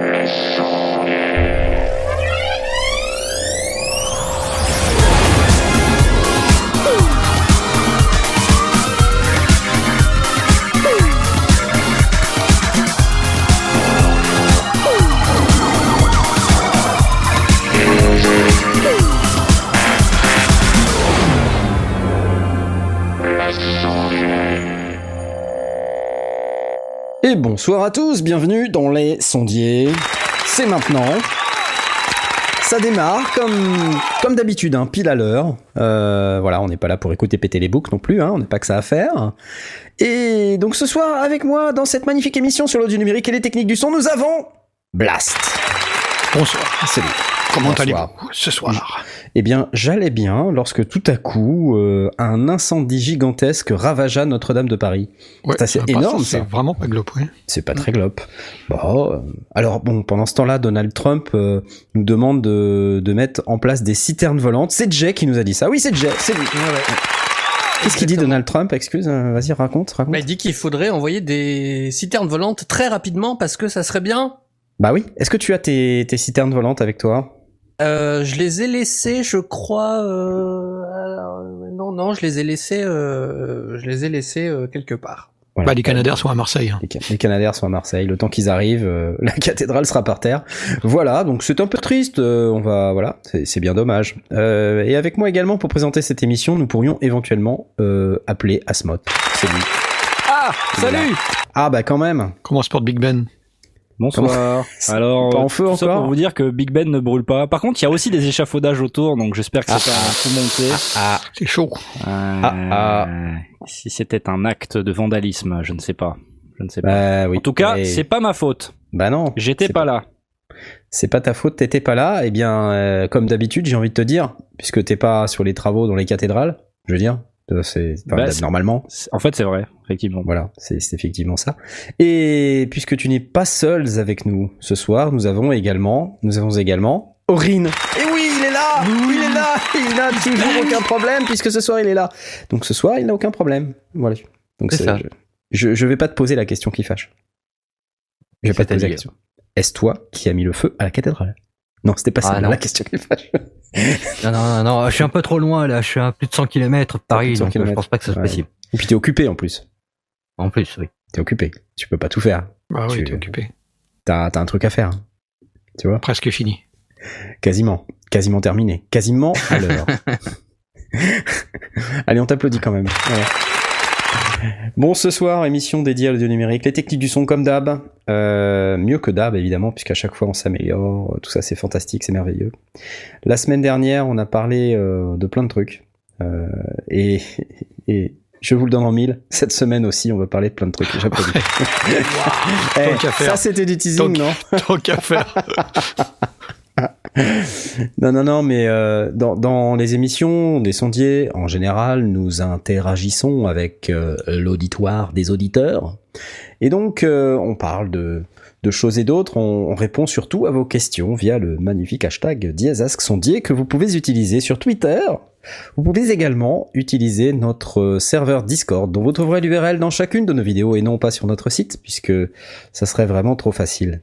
Mission. Et bonsoir à tous, bienvenue dans les sondiers. C'est maintenant. Ça démarre comme, comme d'habitude, hein, pile à l'heure. Euh, voilà, on n'est pas là pour écouter péter les boucs non plus, hein, on n'a pas que ça à faire. Et donc ce soir, avec moi, dans cette magnifique émission sur l'audio numérique et les techniques du son, nous avons Blast. Bonsoir. Salut. Comment allez-vous ce soir? Eh bien, j'allais bien lorsque tout à coup, euh, un incendie gigantesque ravagea Notre-Dame de Paris. Ouais, C'est assez à part énorme, C'est vraiment pas globe, ouais. C'est pas très glop. Bon, euh, alors bon, pendant ce temps-là, Donald Trump euh, nous demande de, de mettre en place des citernes volantes. C'est Jay qui nous a dit ça. Oui, c'est Jay, c'est lui. Qu'est-ce qu'il dit. Donald Trump? Excuse, euh, vas-y, raconte, raconte. Bah, il dit qu'il faudrait envoyer des citernes volantes très rapidement parce que ça serait bien. Bah oui. Est-ce que tu as tes, tes citernes volantes avec toi? Euh, je les ai laissés, je crois. Euh... alors, non, non, je les ai laissés. Euh... Je les ai laissés euh, quelque part. Voilà. Bah, les Canadiens sont à Marseille. hein. Les, Ca- les Canadiens sont à Marseille. Le temps qu'ils arrivent, euh, la cathédrale sera par terre. Voilà, donc c'est un peu triste. euh, on va, voilà, c'est bien dommage. Euh, et avec moi également pour présenter cette émission, nous pourrions éventuellement euh, appeler Asmoth. C'est lui. Ah, salut Ah bah quand même. Comment se porte Big Ben? Bonsoir. Alors, Pas en feu tout ça pour vous dire que Big Ben ne brûle pas. Par contre, il y a aussi des échafaudages autour, donc j'espère que c'est pas un coup monté. Ah, C'est chaud. Euh, ah. Si c'était un acte de vandalisme, je ne sais pas. Je ne sais pas. bah oui. en tout cas, c'est pas ma faute. Bah non. J'étais c'est pas là. C'est pas ta faute, t'étais pas là. Eh bien, euh, comme d'habitude, j'ai envie de te dire, puisque t'es pas sur les travaux dans les cathédrales, je veux dire, euh, c'est Bah, normalement. En fait, c'est vrai, effectivement. Voilà, c'est effectivement ça. Et puisque tu n'es pas seul avec nous ce soir, nous avons également, nous avons également Aurine. Et oui, il est là, il est là, il n'a toujours aucun problème puisque ce soir il est là. Donc ce soir il n'a aucun problème. Voilà. Donc C'est ça. Je, je, vais pas te poser la question qui fâche. Je vais pas te poser la question. Est-ce toi qui as mis le feu à la cathédrale? Non, c'était pas Ah, ça la question qui fâche. Non, non, non, non, je suis un peu trop loin là, je suis à plus de 100 km de Paris, Plus de 100 donc euh, je pense pas que ce soit Ouais. possible. Et puis t'es occupé en plus. En plus, oui. T'es occupé. Tu peux pas tout faire. Bah oui, Tu- t'es occupé. T'as as un truc à faire. Tu vois? Presque fini. Quasiment. Quasiment terminé. Quasiment à l'heure. Allez, on t'applaudit quand même. Voilà. Bon, ce soir, émission dédiée à l'audio numérique, les techniques du son comme d'hab. Euh, mieux que d'hab, évidemment, puisqu'à chaque fois on s'améliore. Tout ça, c'est fantastique, c'est merveilleux. La semaine dernière, on a parlé euh, de plein de trucs. Euh, et, et je vous le donne en mille. Cette semaine aussi, on va parler de plein de trucs. Eh, Tant qu'à faire. ça, c'était du teasing, Tant non Tant qu'à faire. Non, non, non, mais euh, dans, dans les émissions des sondiers, en général, nous interagissons avec euh, l'auditoire des auditeurs. Et donc, euh, on parle de, de choses et d'autres. On, on répond surtout à vos questions via le magnifique hashtag Diasask Sondier que vous pouvez utiliser sur Twitter. Vous pouvez également utiliser notre euh, serveur Discord, dont vous trouverez l'URL dans chacune de nos vidéos et non pas sur notre site, puisque ça serait vraiment trop facile.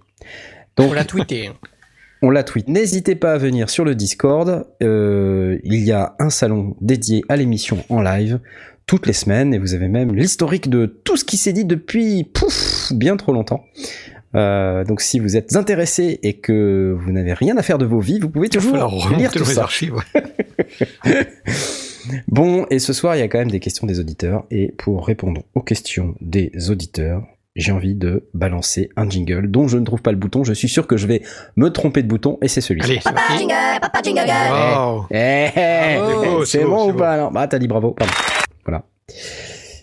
Donc, Faut la tweeter. on la tweet. N'hésitez pas à venir sur le Discord. Euh, il y a un salon dédié à l'émission en live toutes les semaines et vous avez même l'historique de tout ce qui s'est dit depuis pouf bien trop longtemps. Euh, donc si vous êtes intéressé et que vous n'avez rien à faire de vos vies, vous pouvez toujours lire tout ça. archives. ouais. Bon, et ce soir, il y a quand même des questions des auditeurs. Et pour répondre aux questions des auditeurs, j'ai envie de balancer un jingle dont je ne trouve pas le bouton. Je suis sûr que je vais me tromper de bouton et c'est celui-ci. Parti. Wow. Eh, Bravo, c'est bon ou pas alors? Bah t'as dit bravo, pardon. Voilà.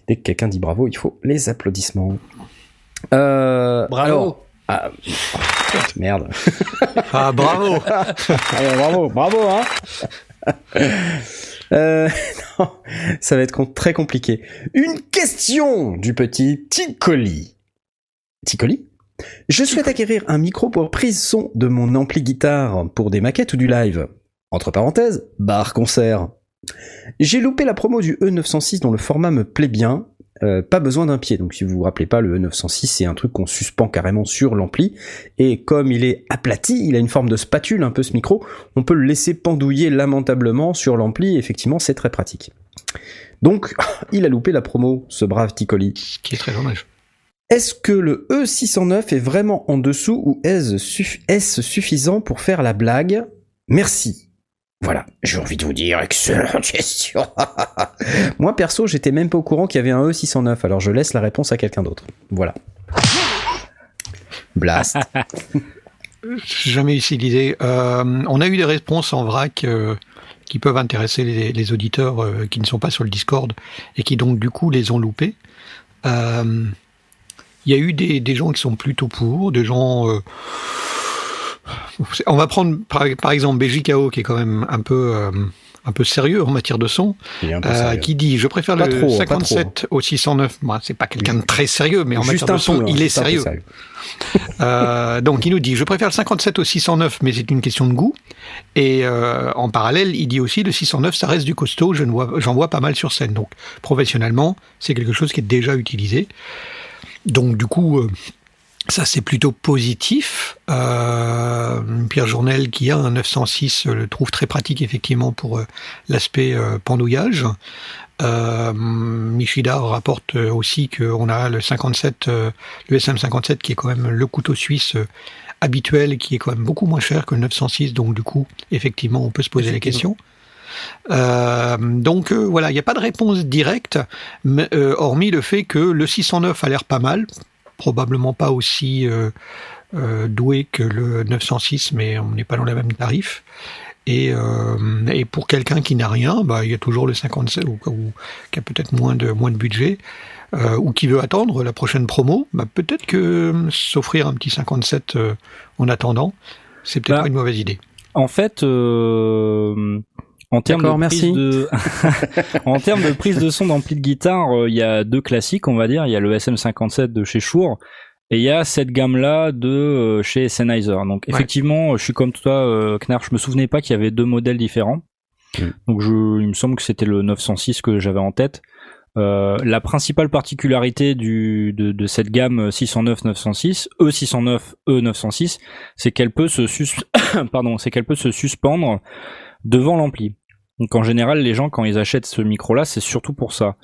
Dès que quelqu'un dit bravo, il faut les applaudissements. Euh, Bravo. alors- ah, merde. Ah, bravo. Allez, bravo, bravo, hein. Euh, non, ça va être très compliqué. Une question du petit Ticoli. Ticoli? Je souhaite acquérir un micro pour prise son de mon ampli guitare pour des maquettes ou du live. Entre parenthèses, bar concert. J'ai loupé la promo du E906 dont le format me plaît bien. Euh, pas besoin d'un pied. Donc si vous vous rappelez pas, le E906 c'est un truc qu'on suspend carrément sur l'ampli et comme il est aplati, il a une forme de spatule un peu ce micro, on peut le laisser pendouiller lamentablement sur l'ampli. Effectivement, c'est très pratique. Donc il a loupé la promo, ce brave Ticoli. Ce qui est très dommage. Est-ce que le E609 est vraiment en dessous ou est-ce suffisant pour faire la blague? Merci. Voilà, j'ai envie de vous dire, excellente question. Moi perso, j'étais même pas au courant qu'il y avait un E609, alors je laisse la réponse à quelqu'un d'autre. Voilà. Blast. Jamais utilisé. Euh, on a eu des réponses en vrac euh, qui peuvent intéresser les, les auditeurs euh, qui ne sont pas sur le Discord et qui donc du coup les ont loupés. Euh, Il y a eu des, des gens qui sont plutôt pour, des gens. On va prendre par, par exemple BJKO qui est quand même un peu euh, un peu sérieux en matière de son, euh, qui dit je préfère Pas le trop, pas 57 au 609. Moi, c'est pas quelqu'un de très sérieux, mais en Juste matière de son, peu, il est sérieux. Euh, donc il nous dit je préfère le 57 au 609 mais c'est une question de goût. Et en parallèle il dit aussi le 609 ça reste du costaud je ne vois j'en vois pas mal sur scène. Donc professionnellement c'est quelque chose qui est déjà utilisé. Donc du coup ça c'est plutôt positif euh, Pierre Journel qui a un 906 euh, le trouve très pratique effectivement pour euh, l'aspect euh, pendouillage Michida rapporte aussi qu'on a le 57, euh, le SM57 qui est quand même le couteau suisse habituel et qui est quand même beaucoup moins cher que le 906. Donc du coup, effectivement, on peut se poser la question. Euh, donc euh, voilà, il n'y a pas de réponse directe, mais, euh, hormis le fait que le 609 a l'air pas mal, probablement pas aussi euh, euh, doué que le 906, mais on n'est pas dans le même tarif. Et, euh, et pour quelqu'un qui n'a rien, bah, il y a toujours le 57 ou, ou qui a peut-être moins de moins de budget euh, ou qui veut attendre la prochaine promo, bah, peut-être que euh, s'offrir un petit 57 euh, en attendant, c'est peut-être Bah, pas une mauvaise idée. En fait, en termes de prise merci. de, en termes de prise de son d'ampli de guitare, euh, il y a deux classiques, on va dire. Il y a le SM57 de chez Shure et il y a cette gamme-là de euh, chez Sennheiser. Donc Ouais. effectivement, je suis comme toi, euh, Knarr, je me souvenais pas qu'il y avait deux modèles différents. Mm. Donc je, il me semble que c'était le 906 que j'avais en tête. Euh, la principale particularité du, de, de cette gamme 609-906, E609, E906, c'est qu'elle peut se sus pardon, c'est qu'elle peut se suspendre devant l'ampli. Donc en général, les gens quand ils achètent ce micro-là, c'est surtout pour ça.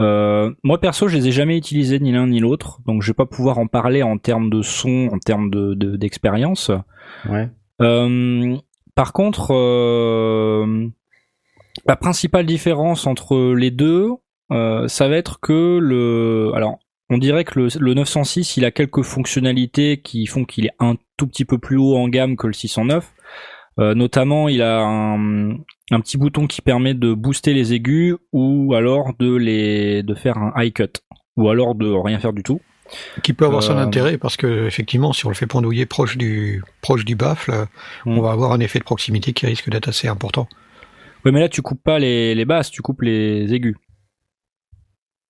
Euh, moi perso, je les ai jamais utilisés ni l'un ni l'autre, donc je vais pas pouvoir en parler en termes de son, en termes de de- d'expérience. Ouais. Euh, par contre, euh, la principale différence entre les deux, euh, ça va être que le, alors, on dirait que le, le 906, il a quelques fonctionnalités qui font qu'il est un tout petit peu plus haut en gamme que le 609. Euh, notamment, il a un, un petit bouton qui permet de booster les aigus ou alors de les de faire un high cut ou alors de rien faire du tout. Qui peut avoir son Euh, intérêt parce que effectivement, si on le fait pendouiller proche du proche du baffle, Mm. on va avoir un effet de proximité qui risque d'être assez important. Ouais, mais là, tu coupes pas les, les basses, tu coupes les aigus.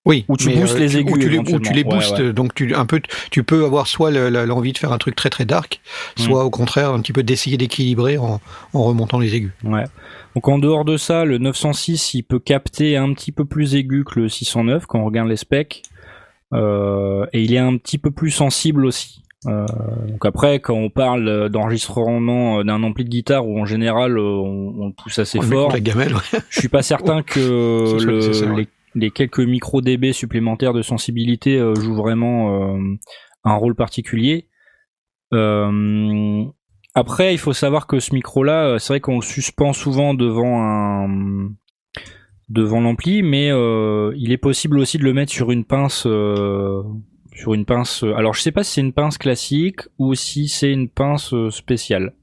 Oui, Ou tu boostes les aigus, Ou tu les, ou tu les éventuellement. Ouais, boostes, ouais. donc tu un peu, tu peux avoir soit le- le- l'envie de faire un truc très très dark, Mm. soit au contraire un petit peu d'essayer d'équilibrer en, en remontant les aigus. Ouais. Donc en dehors de ça, le 906, il peut capter un petit peu plus aigu que le 609 quand on regarde les specs. Euh, et il est un petit peu plus sensible aussi. Euh, donc après, quand on parle d'enregistrement euh, d'un ampli de guitare où en général euh, on, on le pousse assez On fort, gamelle. ouais. je suis pas certain que le- les, les quelques micro dB supplémentaires de sensibilité euh, jouent vraiment euh, un rôle particulier. Euh, après, il faut savoir que ce micro-là, c'est vrai qu'on le suspend souvent devant un devant l'ampli, mais il est possible aussi de le mettre sur une pince. sur une pince. Alors, je sais pas si c'est une pince classique ou si c'est une pince spéciale.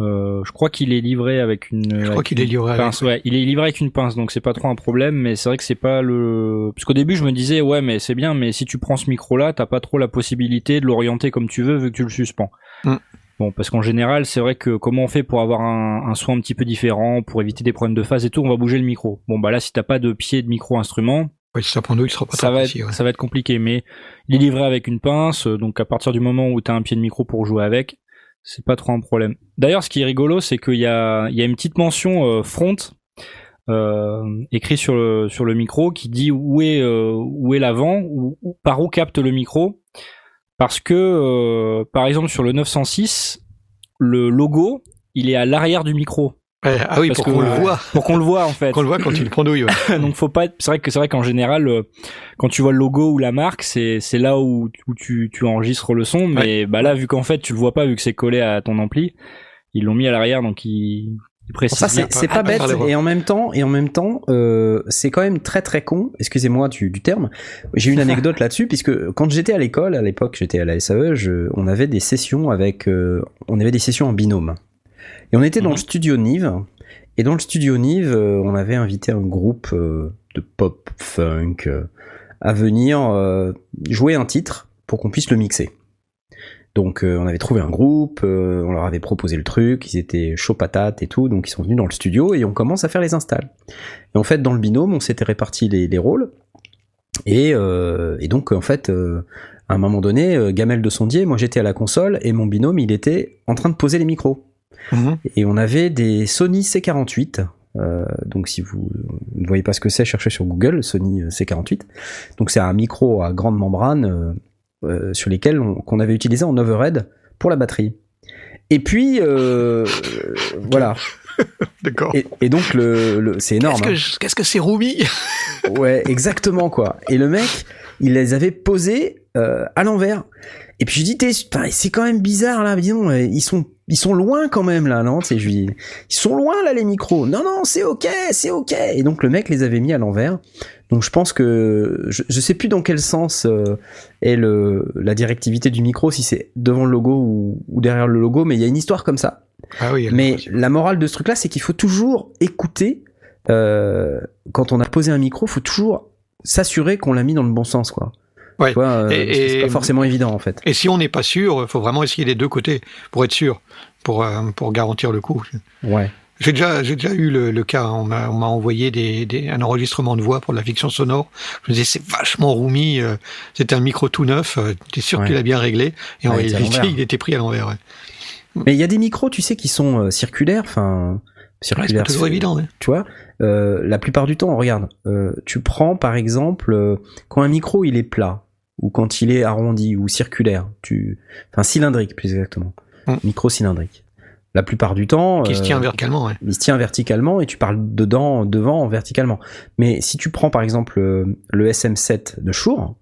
Euh, je crois qu'il est livré avec une. Je crois avec qu'il est une livré avec, pince. Ouais, il est livré avec une pince, donc c'est pas trop un problème. Mais c'est vrai que c'est pas le. Parce qu'au début, je me disais ouais, mais c'est bien, mais si tu prends ce micro-là, t'as pas trop la possibilité de l'orienter comme tu veux vu que tu le suspends. Mm. Bon, parce qu'en général, c'est vrai que comment on fait pour avoir un, un son un petit peu différent, pour éviter des problèmes de phase et tout, on va bouger le micro. Bon, bah là, si t'as pas de pied de micro instrument, Ouais, si ça pendouille, il sera pas ça va, précis. être, ouais. ça va être compliqué, mais il est livré avec une pince, donc à partir du moment où tu as un pied de micro pour jouer avec, c'est pas trop un problème. D'ailleurs, ce qui est rigolo, c'est qu'il y a, il y a une petite mention euh, front euh, écrit sur le sur le micro qui dit où est euh, où est l'avant ou par où capte le micro parce que euh, par exemple sur le 906 le logo il est à l'arrière du micro ah oui, Parce pour qu'on le voit, pour qu'on le voit en fait qu'on le voit quand il prend douille. ouais. donc faut pas être- c'est vrai que c'est vrai qu'en général euh, quand tu vois le logo ou la marque c'est c'est là où, où tu tu enregistres le son mais bah là vu qu'en fait tu le vois pas vu que c'est collé à ton ampli ils l'ont mis à l'arrière donc ils, ils précisent Ça c'est c'est Ah, pas bête et en même temps et en même temps euh, c'est quand même très très con. Excusez-moi du, du terme. J'ai une anecdote là-dessus puisque quand j'étais à l'école à l'époque j'étais à la SAE, je, on avait des sessions avec euh, on avait des sessions en binôme et on était dans Mhm. le studio Nive et dans le studio Nive euh, on avait invité un groupe euh, de pop funk euh, à venir jouer un titre pour qu'on puisse le mixer. Donc euh, on avait trouvé un groupe, euh, on leur avait proposé le truc, ils étaient chaud patates et tout, donc ils sont venus dans le studio et on commence à faire les installs. Et en fait dans le binôme on s'était réparti les, les rôles et, euh, et donc en fait à un moment donné Gamel de Sondier, moi j'étais à la console et mon binôme il était en train de poser les micros. Mhm. Et on avait des Sony C48. euh, donc si vous ne voyez pas ce que c'est, cherchez sur Google Sony euh, C48. Donc c'est un micro à grande membrane euh, euh, sur lesquels on- qu'on avait utilisé en overhead pour la batterie. Et puis euh, voilà. D'accord. Et, et donc le, le- c'est énorme. Qu'est-ce que que c'est Rumi hein. Ouais, exactement quoi. Et le mec, il les avait posés euh, à l'envers. Et puis je dis, c'est quand même bizarre là, dis donc, euh, ils sont, ils sont loin quand même là, non C'est je lui dis, ils sont loin là les micros. Non non, c'est ok, c'est ok. Et donc le mec les avait mis à l'envers. Donc je pense que je, je sais plus dans quel sens euh, est le la directivité du micro, si c'est devant le logo ou, ou derrière le logo, mais il y a une histoire comme ça. Ah oui. Mais la morale de ce truc-là, c'est qu'il faut toujours écouter. euh, quand on a posé un micro, faut toujours s'assurer qu'on l'a mis dans le bon sens, quoi. Ouais. Euh, Et- pas forcément évident, en fait. Et si on n'est pas sûr, il faut vraiment essayer les deux côtés pour être sûr, pour, euh, pour garantir le coup. Ouais. J'ai déjà, j'ai déjà eu le, le cas. On m'a, on m'a envoyé des, des, un enregistrement de voix pour de la fiction sonore. Je me disais, c'est vachement roomy. euh, C'était un micro tout neuf. euh, T'es sûr Ouais. qu'il a bien réglé Et en Ouais, à réalité, il était pris à l'envers. Ouais. Mais il y a des micros, tu sais, qui sont euh, circulaires, enfin Ouais, c'est circulaires. toujours évident. Ouais. Tu vois, la plupart du temps, regarde, euh, tu prends par exemple quand un micro il est plat ou quand il est arrondi ou circulaire, tu, enfin cylindrique plus exactement, Mm. micro cylindrique. La plupart du temps, Qui se euh, tient verticalement. Ouais. il se tient verticalement et tu parles dedans, devant, verticalement. Mais si tu prends par exemple euh, le SM7 de Shure,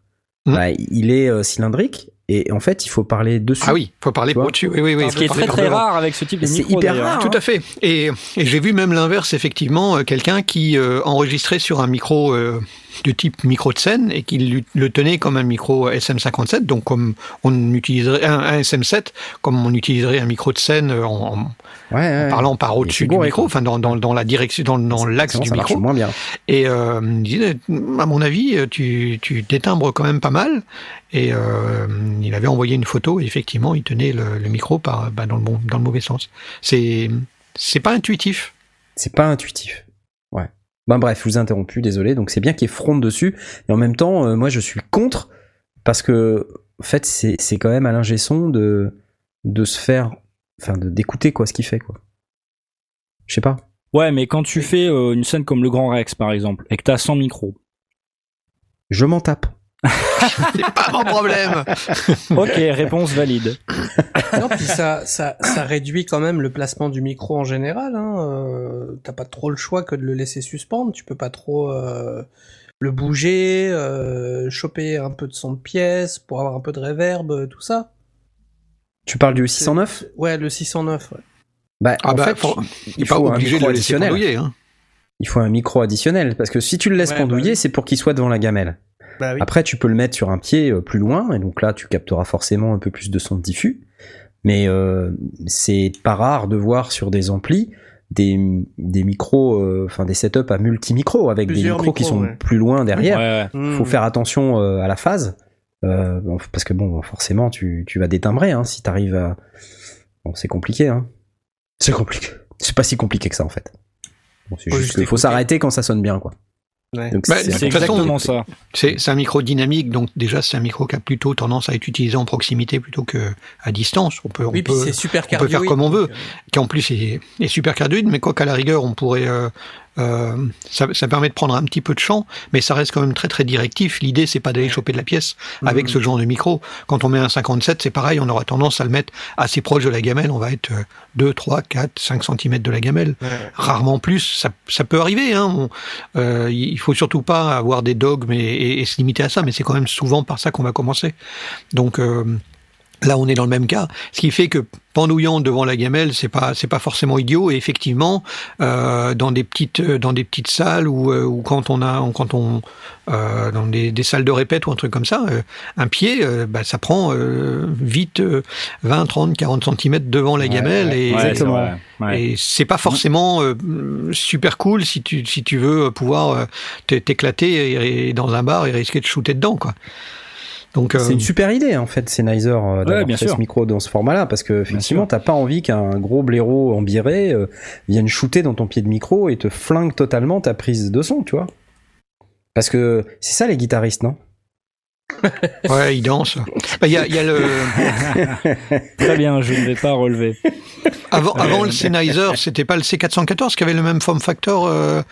Mhm. bah, il est euh, cylindrique et en fait il faut parler dessus. Ah oui, faut parler au-dessus. Oui, oui, oui. ce qui est très très devant. rare avec ce type de C'est micro hyper d'ailleurs. rare. Tout à fait. Et, et j'ai vu même l'inverse, effectivement, euh, quelqu'un qui euh, enregistrait sur un micro euh, de type micro de scène et qui lui- le tenait comme un micro SM57, donc comme on utiliserait un, un SM7, comme on utiliserait un micro de scène euh, en, Ouais, ouais, parlant par au-dessus du micro, enfin dans, dans, dans la direction, dans, dans l'axe du micro. moins bien. Et euh, il disait, à mon avis, tu, tu détimbres quand même pas mal. Et euh, il avait envoyé une photo. Et effectivement, il tenait le, le micro par, bah, dans, le bon, dans le mauvais sens. C'est c'est pas intuitif. C'est pas intuitif. Ben bref, je vous ai interrompu, désolé. Donc c'est bien qu'il y ait fronde dessus. Et en même temps, euh, moi je suis contre parce que en fait c'est quand même Alain Gesson de de se faire, enfin de d'écouter quoi ce qu'il fait quoi. Je sais pas. Ouais, mais quand tu fais euh, une scène comme le Grand Rex par exemple et que t'as 100 micros. Je m'en tape. C'est pas mon problème. Ok, réponse valide. Non, puis ça, ça, ça réduit quand même le placement du micro en général. Hein. Euh, T'as pas trop le choix que de le laisser suspendre. Tu peux pas trop euh, le bouger, euh, choper un peu de son de pièce pour avoir un peu de reverb, tout ça. Tu parles du 609 Ouais, le 609. Ouais. Bah Ah en bah, fait, faut- il pas faut un micro additionnel. Hein. Il faut un micro additionnel parce que si tu le laisses Ouais, pendouiller, bah c'est pour qu'il soit devant la gamelle. Bah oui. Après, tu peux le mettre sur un pied euh, plus loin, et donc là, tu capteras forcément un peu plus de son diffus. Mais euh, c'est pas rare de voir sur des amplis des, des micros, euh, enfin des setups à multi-micros, avec Plusieurs des micros qui sont ouais. plus loin derrière. Ouais, ouais. Mmh. Faut faire attention euh, à la phase, euh, parce que bon, forcément, tu, tu vas détimbrer hein, si t'arrives à. Bon, c'est compliqué, hein. C'est compliqué. C'est pas si compliqué que ça en fait. Bon, c'est Faut juste juste qu'il faut écouter. s'arrêter quand ça sonne bien, quoi. Ouais. Bah, c'est façon, exactement ça. C'est c'est un micro dynamique, donc déjà c'est un micro qui a plutôt tendance à être utilisé en proximité plutôt que à distance. On peut, on Oui, peut- c'est super on peut faire comme on veut. euh, qui en plus est, est super cardioïde, mais quoi qu'à la rigueur, on pourrait euh, euh, ça, ça permet de prendre un petit peu de champ, mais ça reste quand même très très directif. L'idée c'est pas d'aller choper de la pièce avec ce genre de micro. Quand on met un 57, c'est pareil, on aura tendance à le mettre assez proche de la gamelle. On va être euh, 2, 3, 4, 5 cm de la gamelle. Rarement plus. Ça, ça peut arriver. Hein. On- euh, il faut surtout pas avoir des dogmes et, et- et se limiter à ça, mais c'est quand même souvent par ça qu'on va commencer. Donc euh, Là, on est dans le même cas, ce qui fait que pendouillant devant la gamelle, c'est pas c'est pas forcément idiot. Et effectivement, euh, dans des petites dans des petites salles ou euh, ou quand on a quand on euh, dans des, des salles de répète ou un truc comme ça, euh, un pied, euh, bah, ça prend euh, vite euh, 20, 30, 40 centimètres devant la gamelle ouais, et Ouais, c'est Exactement. vrai, ouais. et c'est pas forcément euh, super cool si tu si tu veux pouvoir euh, t- t'éclater dans un bar et risquer de shooter dedans quoi. Donc euh, C'est une super idée en fait, Sennheiser, euh, d'avoir bien fait sûr. ce micro dans ce format-là, parce que effectivement, t'as pas envie qu'un gros blaireau embiré euh, vienne shooter dans ton pied de micro et te flingue totalement ta prise de son, tu vois. Parce que c'est ça les guitaristes, non? Ouais, il danse. Bah, Il y a, il y a le Très bien, je ne vais pas relever. Avant, avant le Sennheiser, c'était pas le C414 qui avait le même form factor euh,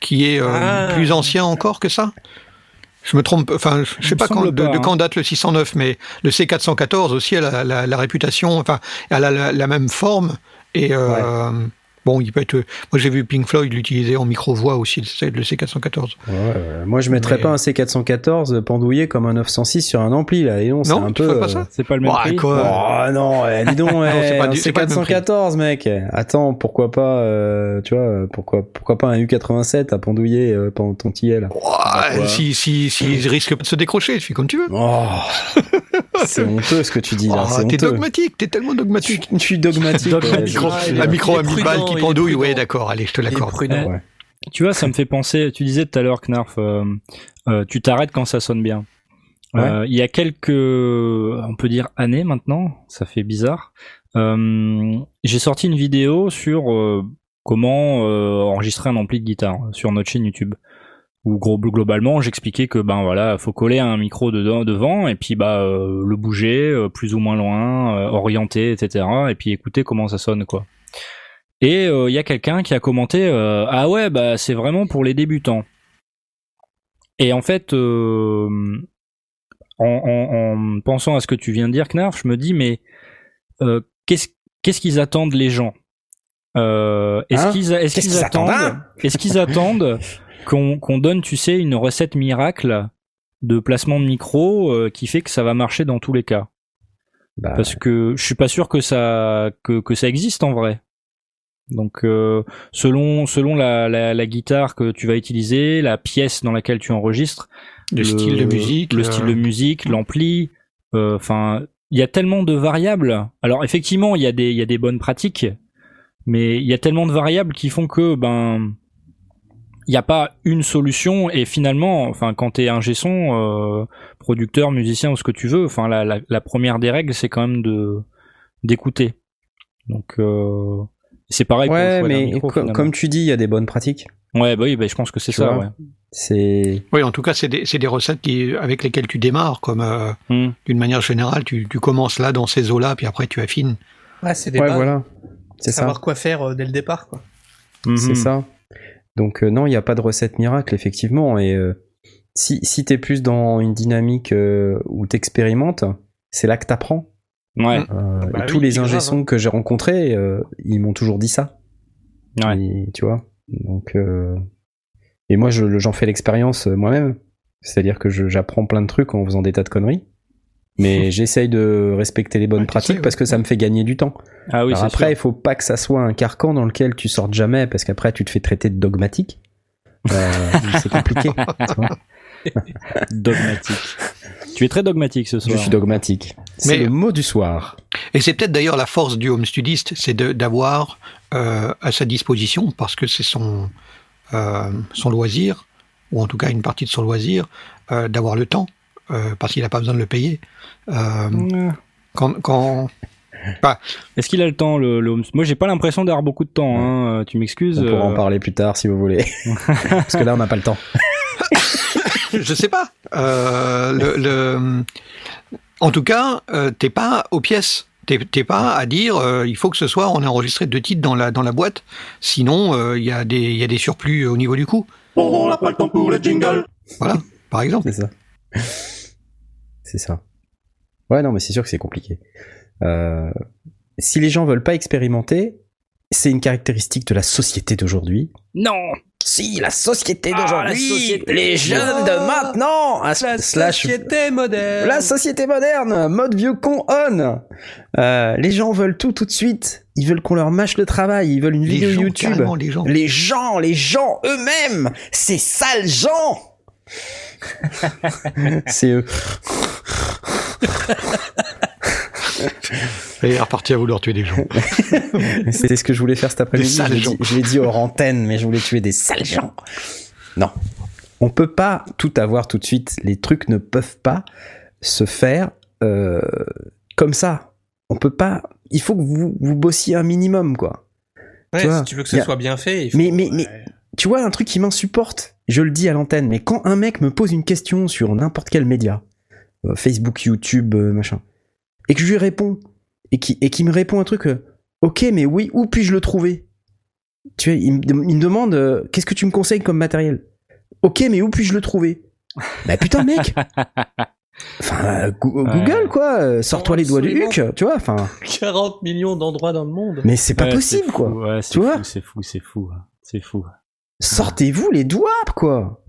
qui est euh, Ah. plus ancien encore que ça? Je me trompe, enfin, je sais pas quand, de, de hein. quand date le 609, mais le C414 aussi a la, la, la réputation, enfin, elle a la, la même forme et euh, bon, il peut être. Moi, j'ai vu Pink Floyd l'utiliser en micro-voix aussi, le C- le C414. Ouais, ouais, Moi, je mettrais Mais- pas un C414 pendouillé comme un 906 sur un ampli là. Et non, c'est un tu peu. euh, ça C'est pas le même Ouais, prix. quoi. Oh non, eh, dis donc, eh, c'est pas un du- c'est pas le même prix. C414, mec. Attends, pourquoi pas, euh, tu vois, pourquoi, pourquoi pas un U87 à pendouiller euh, pendant ton TIL Ouais, quoi. si, si, si, il risque de se décrocher, tu fais comme tu veux. Oh, c'est honteux ce que tu dis là. Oh, c'est t'es dogmatique, t'es tellement dogmatique. je suis dogmatique. Dogmatique. ouais. Micro, un micro il est à 1000 prudent, balles qui pendouille, ouais, d'accord, allez, je te l'accorde. Ouais. Tu vois, ça me fait penser. Tu disais tout à l'heure, Knarf, euh, euh, tu t'arrêtes quand ça sonne bien. Euh, il y a quelques, on peut dire années maintenant, ça fait bizarre. euh, J'ai sorti une vidéo sur euh, comment euh, enregistrer un ampli de guitare sur notre chaîne YouTube. Où gros, globalement, j'expliquais que ben voilà, faut coller un micro dedans, devant et puis bah euh, le bouger euh, plus ou moins loin, euh, orienter, etc. Et puis écouter comment ça sonne quoi. Et il y a quelqu'un qui a commenté euh, ah ouais bah c'est vraiment pour les débutants. Et en fait, euh, en, en- en pensant à ce que tu viens de dire, Knarf, je me dis mais euh, qu'est-ce qu'est-ce qu'ils attendent les gens? Euh, Est-ce Hein? qu'ils est-ce Qu'est-ce qu'ils qu'ils attendent, attendent hein Est-ce qu'ils attendent qu'on donne tu sais une recette miracle de placement de micro euh, qui fait que ça va marcher dans tous les cas Bah, parce que je suis pas sûr que ça que, que ça existe en vrai. Donc euh, selon selon la, la, la guitare que tu vas utiliser, la pièce dans laquelle tu enregistres, Le style de musique, le euh, style de musique, l'ampli, euh, enfin il y a tellement de variables. Alors effectivement il y a des il y a des bonnes pratiques, mais il y a tellement de variables qui font que ben il n'y a pas une solution et finalement enfin quand t'es un son euh, producteur musicien ou ce que tu veux enfin la, la, la première des règles c'est quand même de d'écouter donc euh, c'est pareil pour le ouais, d'un mais micro, co- finalement. comme tu dis, il y a des bonnes pratiques. ouais bah oui bah, je pense que c'est Tu ça ouais C'est Oui, en tout cas, c'est des, c'est des recettes qui, avec lesquelles tu démarres, comme euh, Hmm. d'une manière générale, tu, tu commences là dans ces eaux-là, puis après tu affines. Ouais, c'est des ouais, bases. voilà. C'est ça. Savoir quoi faire euh, dès le départ, quoi. C'est Mhm. ça. Donc euh, non, il n'y a pas de recette miracle effectivement. Et euh, si si t'es plus dans une dynamique euh, où t'expérimentes, c'est là que t'apprends. ouais Euh, Bah et tous oui, les c'est grave, ingé sons que j'ai rencontrés, euh, ils m'ont toujours dit ça. Ouais. Et, tu vois. Donc euh, et moi je- j'en fais l'expérience euh, moi-même. C'est-à-dire que j'apprends plein de trucs en faisant des tas de conneries. Mais j'essaye de respecter les bonnes Ouais, pratiques parce que ça me fait gagner du temps. ah oui Alors c'est après, il faut pas que ça soit un carcan dans lequel tu sortes jamais, parce qu'après, tu te fais traiter de dogmatique. Euh, c'est compliqué. dogmatique tu es très dogmatique ce soir Je suis dogmatique. C'est Mais- le mot du soir. Et c'est peut-être d'ailleurs la force du home studiste, c'est d'avoir euh, à sa disposition, parce que c'est son, euh, son loisir, ou en tout cas une partie de son loisir, euh, d'avoir le temps, euh, parce qu'il n'a pas besoin de le payer. Euh, Ouais. quand, quand, est-ce qu'il a le temps le, le moi j'ai pas l'impression d'avoir beaucoup de temps hein. euh, tu m'excuses On pourra en parler plus tard si vous voulez. parce que là, on n'a pas le temps. je sais pas. Euh, le, le- en tout cas, euh, t'es pas aux pièces. T'es t'es pas à dire, euh, il faut que ce soir on ait enregistré deux titres dans la, dans la boîte, sinon euh, il y, a des- il y a des surplus au niveau du coût. On n'a pas le temps pour les jingles. Voilà, par exemple. C'est ça. C'est ça. Ouais, non, mais c'est sûr que c'est compliqué. Euh, si les gens veulent pas expérimenter, c'est une caractéristique de la société d'aujourd'hui. Non Si, la société Ah, d'aujourd'hui, la société. les jeunes de maintenant, ah, La slash société moderne. la société moderne, mode vieux con on. Euh, les gens veulent tout tout de suite. Ils veulent qu'on leur mâche le travail. Ils veulent une Les vidéo gens, YouTube. les gens. Les gens, les gens eux-mêmes, ces sales gens. c'est eux. Et reparti à vouloir tuer des gens. C'est ce que je voulais faire cet après-midi. Je l'ai dit- hors antenne, mais je voulais tuer des sales gens. Non. On peut pas tout avoir tout de suite. Les trucs ne peuvent pas se faire euh, comme ça. On peut pas. Il faut que vous, vous bossiez un minimum, quoi. Ouais, tu vois, si tu veux que ce a- soit bien fait, il faut- Mais- mais- mais- ouais. Tu vois, un truc qui m'insupporte, je le dis à l'antenne, mais quand un mec me pose une question sur n'importe quel média, euh, Facebook, YouTube, euh, machin, et que je lui réponds, et qui, et qui me répond un truc, euh, ok, mais oui, où puis-je le trouver? Tu vois, il me, dem- il me demande, euh, qu'est-ce que tu me conseilles comme matériel? Ok, mais où puis-je le trouver? Bah putain, mec Enfin, euh, Ouais. Google, quoi, euh, sors-toi les doigts du huc, tu vois, enfin, 40 millions d'endroits dans le monde. mais c'est pas Ouais, possible, quoi. fou, Ouais, c'est Tu vois c'est fou, c'est fou. C'est fou. Sortez-vous les doigts, quoi.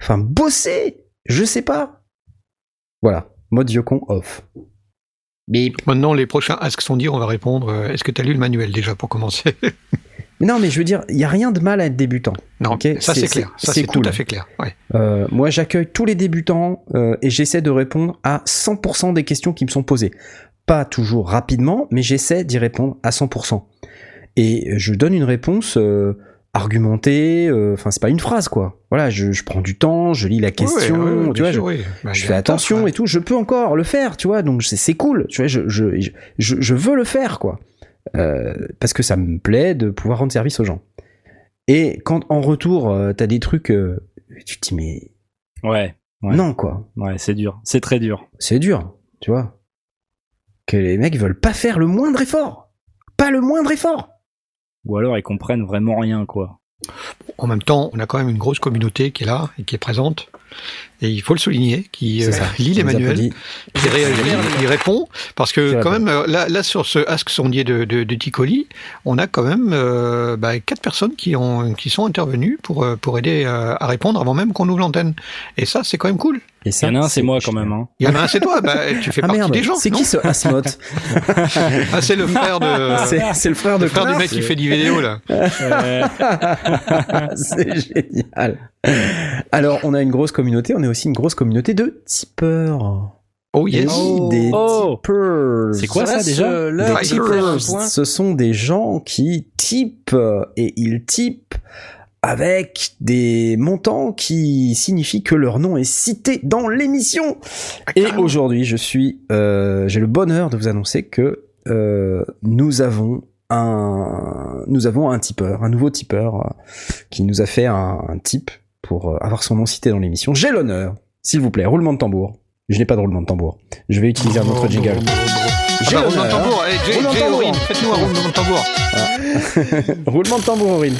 Enfin, bossez. Je sais pas. Voilà. Mode vieux con off. Mais Maintenant, les prochains Ask sont dire, on va répondre. euh, Est-ce que tu as lu le manuel déjà pour commencer? Non, mais je veux dire, il y a rien de mal à être débutant. Non, Ok, ça c'est- clair. Ça c'est c'est cool. tout à fait clair. Ouais. Euh, moi, j'accueille tous les débutants euh, et j'essaie de répondre à 100% des questions qui me sont posées. Pas toujours rapidement, mais j'essaie d'y répondre à 100%. Et je donne une réponse euh, argumentée. euh, Enfin, c'est pas une phrase, quoi. Voilà, je, je prends du temps, je lis la question. Ouais, ouais, ouais, tu vois, sûr, je-. Bah, je fais attention et tout, je peux encore le faire, tu vois, donc c'est c'est cool, tu vois, je, je, je, je veux le faire, quoi. Euh, parce que ça me plaît de pouvoir rendre service aux gens. Et quand en retour, euh, t'as des trucs, euh, tu te dis, mais Ouais, Ouais. non, quoi, ouais, c'est dur. C'est très dur. c'est dur, tu vois. Que les mecs veulent pas faire le moindre effort. Pas le moindre effort. Ou alors ils comprennent vraiment rien, quoi. En même temps, on a quand même une grosse communauté qui est là et qui est présente. Et il faut le souligner, qui euh, lit les manuels, qui réagit, qui répond. Parce que quand même, euh, là, là sur ce Ask sondier de, de, de Ticoli, on a quand même euh, bah, quatre personnes qui, ont, qui sont intervenues pour, euh, pour aider euh, à répondre avant même qu'on ouvre l'antenne. Et ça, c'est quand même cool. Et ça, Il y en a un, c'est moi quand même. Hein. Il y en a un, c'est toi, bah, tu fais Ah partie merde, des gens. c'est qui ce Asmot Ah, c'est le frère de. C'est c'est le frère de le frère du mec qui fait des vidéos là. C'est génial. Alors, on a une grosse communauté, on aussi une grosse communauté de tipeurs. Oh yes. Oui, Oh. des Oh. tipeurs. C'est quoi ça, déjà Des Des tipeurs. Ce sont des gens qui typent et ils typent avec des montants qui signifient que leur nom est cité dans l'émission. Et aujourd'hui, je suis, euh, j'ai le bonheur de vous annoncer que euh, nous avons un, nous avons un tipeur, un nouveau tipeur euh, qui nous a fait un, un tip pour euh, avoir son nom cité dans l'émission. J'ai l'honneur, s'il vous plaît, roulement de tambour. Je n'ai pas de roulement de tambour. Je vais utiliser un autre jingle. Ah J'ai bah, roulement de tambour. Eh, Jay- Roulement de Jay tambour. Aurine, faites-nous un roulement de tambour. Roulement de tambour, Aurine.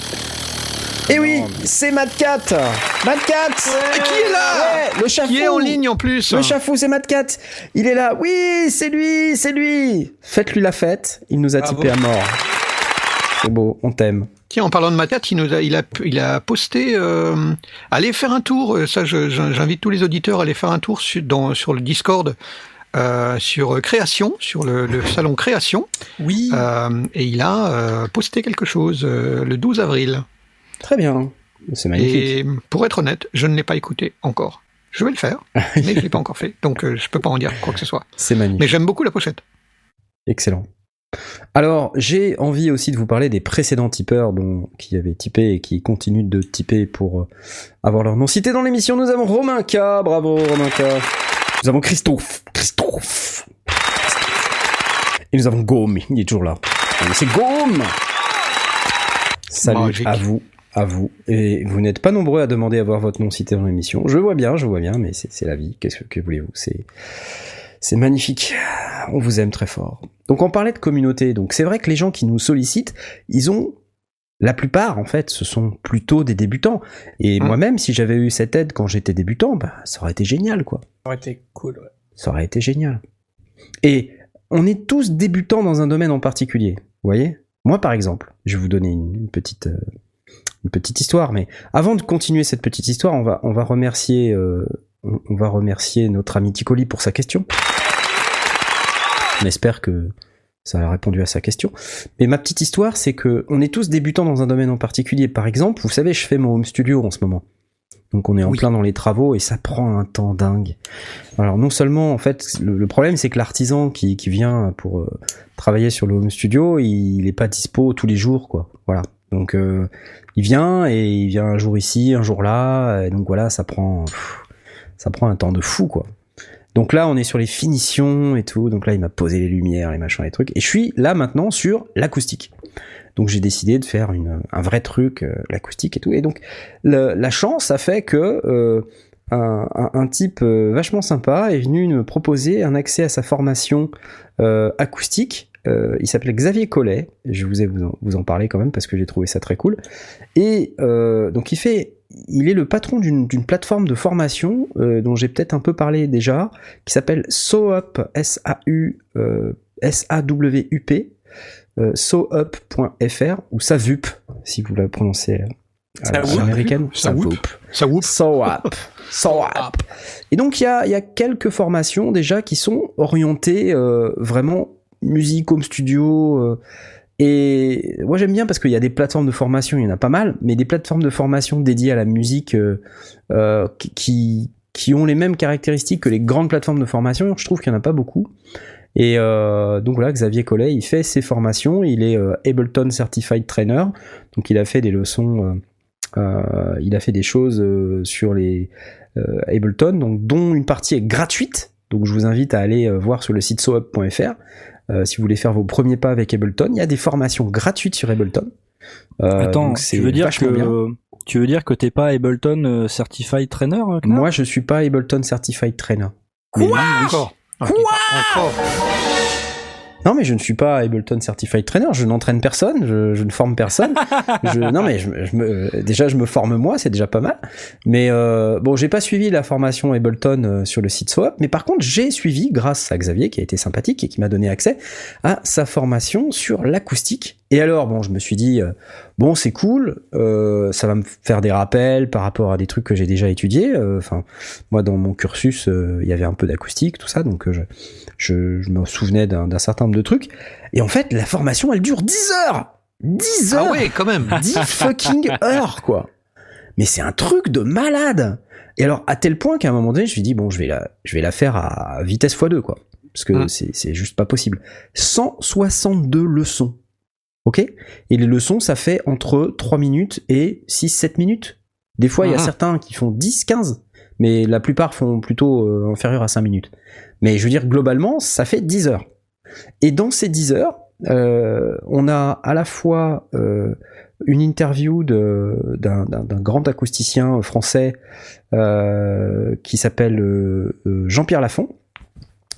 Et oui, Non, mais- c'est Mad Cat. Mad Cat. qui est là Ouais, le chafou. Qui est en ligne en plus Le chafou, c'est Mad Cat. Il est là. Oui, c'est lui, c'est lui. Faites-lui la fête. Il nous a Bravo. typé à mort. C'est beau, on t'aime. Tiens, en parlant de Matat, il, nous a, il, a, il a posté. Euh, allez faire un tour. euh, Ça, j'invite tous les auditeurs à aller faire un tour sur, dans, sur le Discord. euh, sur création, sur le, le salon création, Oui. euh, et il a euh, posté quelque chose euh, le 12 avril. Très bien. C'est magnifique. Et pour être honnête, je ne l'ai pas écouté encore. Je vais le faire, mais je l'ai pas encore fait, donc euh, je peux pas en dire quoi que ce soit. C'est magnifique. Mais j'aime beaucoup la pochette. Excellent. Alors, j'ai envie aussi de vous parler des précédents tipeurs dont, qui avaient typé et qui continuent de typer pour euh, avoir leur nom cité dans l'émission. Nous avons Romain K. Bravo, Romain K. Nous avons Christophe. Christophe. Et nous avons Gaume. Il est toujours là. C'est Gaume. Salut Magique. à vous. À vous. Et vous n'êtes pas nombreux à demander à voir votre nom cité dans l'émission. Je vois bien, je vois bien, mais c'est la vie. Qu'est-ce que, que voulez-vous? C'est c'est magnifique. On vous aime très fort. Donc on parlait de communauté. Donc c'est vrai que les gens qui nous sollicitent, ils ont la plupart, en fait, ce sont plutôt des débutants. Et Hum. moi-même, si j'avais eu cette aide quand j'étais débutant, bah, ça aurait été génial, quoi. Ça aurait été cool, ouais. Ça aurait été génial. Et on est tous débutants dans un domaine en particulier. Vous voyez? Moi, par exemple, je vais vous donner une, une petite, euh, une petite histoire. Mais avant de continuer cette petite histoire, on va, on va remercier, euh, on, on va remercier notre ami Ticoli pour sa question. On espère que ça a répondu à sa question. Mais ma petite histoire, c'est que on est tous débutants dans un domaine en particulier. Par exemple, vous savez, je fais mon home studio en ce moment. Donc on est en Oui. plein dans les travaux et ça prend un temps dingue. Alors non seulement en fait le, le problème c'est que l'artisan qui, qui vient pour euh, travailler sur le home studio il est pas dispo tous les jours quoi. Voilà. Donc euh, il vient et il vient un jour ici un jour là et donc voilà ça prend pff, ça prend un temps de fou quoi. Donc là on est sur les finitions et tout donc là il m'a posé les lumières les machins les trucs et je suis là maintenant sur l'acoustique. Donc j'ai décidé de faire une, un vrai truc euh, l'acoustique et tout et donc la chance a fait que euh, un, un- type euh, vachement sympa est venu me proposer un accès à sa formation euh, acoustique. Il s'appelle Xavier Collet. Je vous ai vous en, vous en parler quand même parce que j'ai trouvé ça très cool. Et donc il fait, il est le patron d'une d'une plateforme de formation euh, dont j'ai peut-être un peu parlé déjà, qui s'appelle SOUP, S-A-U, euh, S-A-W-U-P, euh, soup.fr ou Savup si vous la prononcez euh, Savup. américaine. Savup. Ça whoop. SOAP. SOAP. Et donc il y a, il y a quelques formations déjà qui sont orientées euh, vraiment musique, home studio. Et moi j'aime bien parce qu'il y a des plateformes de formation, il y en a pas mal, mais des plateformes de formation dédiées à la musique euh, euh, qui- qui, ont les mêmes caractéristiques que les grandes plateformes de formation. Je trouve qu'il n'y en a pas beaucoup. Et euh, donc voilà, Xavier Collet, il fait ses formations, il est Ableton Certified Trainer, donc il a fait des leçons, il a fait des choses sur les Ableton, dont une partie est gratuite. Donc je vous invite à aller voir sur le site soup.fr si vous voulez faire vos premiers pas avec Ableton. Il y a des formations gratuites sur Ableton. Euh, Attends, tu veux dire que bien. tu veux dire que t'es pas Ableton euh, Certified Trainer euh, Moi, je suis pas Ableton Certified Trainer. Mais lui, oui. Encore. Quoi Encore. Non, mais je ne suis pas Ableton Certified Trainer. Je n'entraîne personne. Je, je ne forme personne. je, non, mais je, je me, euh, déjà, je me forme moi. C'est déjà pas mal. Mais euh, bon, j'ai pas suivi la formation Ableton euh, sur le site SOAP. Mais par contre, j'ai suivi, grâce à Xavier, qui a été sympathique et qui m'a donné accès à sa formation sur l'acoustique. Et alors, bon, je me suis dit, euh, bon, c'est cool. euh, ça va me faire des rappels par rapport à des trucs que j'ai déjà étudiés. euh, Enfin, moi, dans mon cursus, euh, il y avait un peu d'acoustique, tout ça. Donc, je, je, je me souvenais d'un certain nombre de trucs. Et en fait, la formation, elle dure 10 heures 10 heures Ah ouais, quand même. 10 fucking heures, quoi Mais c'est un truc de malade Et alors, à tel point qu'à un moment donné, je me suis dit, bon, je vais la, je vais la faire à vitesse x2, quoi. Parce que Mm. c'est c'est juste pas possible. 162 leçons. Ok? Et les leçons, ça fait entre 3 minutes et 6-7 minutes. Des fois, il y a Mhm. certains qui font 10-15, mais la plupart font plutôt euh, inférieur à 5 minutes. Mais je veux dire, globalement, ça fait 10 heures. Et dans ces 10 heures, euh, on a à la fois euh, une interview de- d'un grand acousticien français euh, qui s'appelle Jean-Pierre Lafont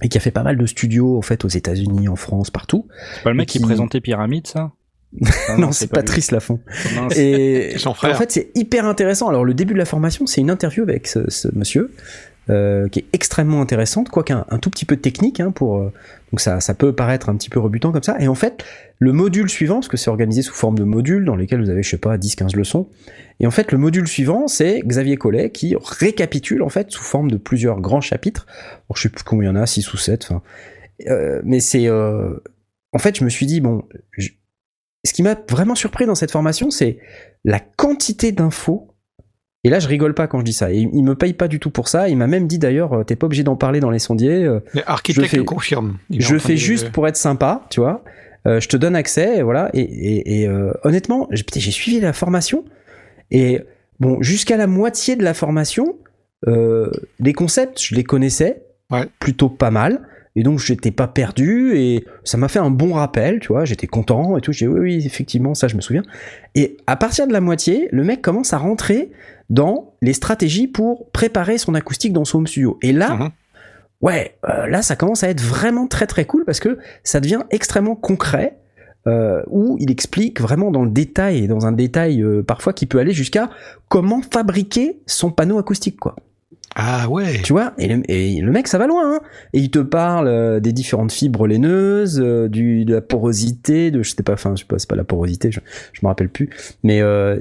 et qui a fait pas mal de studios en fait aux États-Unis, en France, partout. C'est pas le mec qui qui- présentait Pyramide, ça? Ah non, c'est lui. Patrice Lafont. Et C'est son frère. en fait, c'est hyper intéressant. Alors, le début de la formation, c'est une interview avec ce, ce monsieur euh, qui est extrêmement intéressante, quoique un, un tout petit peu technique. Hein, pour, euh, donc, ça, ça peut paraître un petit peu rebutant comme ça. Et en fait, le module suivant, parce que c'est organisé sous forme de modules dans lesquels vous avez, je sais pas, 10-15 leçons. Et en fait, le module suivant, c'est Xavier Collet qui récapitule en fait sous forme de plusieurs grands chapitres. Bon, je sais plus combien il y en a, 6 ou 7. Enfin, euh, mais c'est. euh, en fait, je me suis dit, bon, je- ce qui m'a vraiment surpris dans cette formation, c'est la quantité d'infos. Et là, je rigole pas quand je dis ça. Et il me paye pas du tout pour ça. Il m'a même dit d'ailleurs, euh, t'es pas obligé d'en parler dans les sondiers. Mais Architecte je fais- le confirme. Je fais de- juste pour être sympa, tu vois. Euh, je te donne accès, et voilà. Et, et- et, honnêtement, j'ai suivi la formation. Et bon, jusqu'à la moitié de la formation, euh, les concepts, je les connaissais Ouais. plutôt pas mal. Et donc, j'étais pas perdu. Et ça m'a fait un bon rappel, tu vois. J'étais content et tout. J'ai dit, oui, oui, effectivement, ça, je me souviens. Et à partir de la moitié, le mec commence à rentrer dans les stratégies pour préparer son acoustique dans son home studio. Et là, Mhm. ouais, euh, là ça commence à être vraiment très très cool parce que ça devient extrêmement concret. Euh, où il explique vraiment dans le détail et dans un détail euh, parfois qui peut aller jusqu'à comment fabriquer son panneau acoustique quoi. Ah ouais. Tu vois et le, et le mec ça va loin hein et il te parle euh, des différentes fibres laineuses, euh, du de la porosité, de je sais pas enfin je sais pas c'est pas la porosité, je, je me rappelle plus mais euh,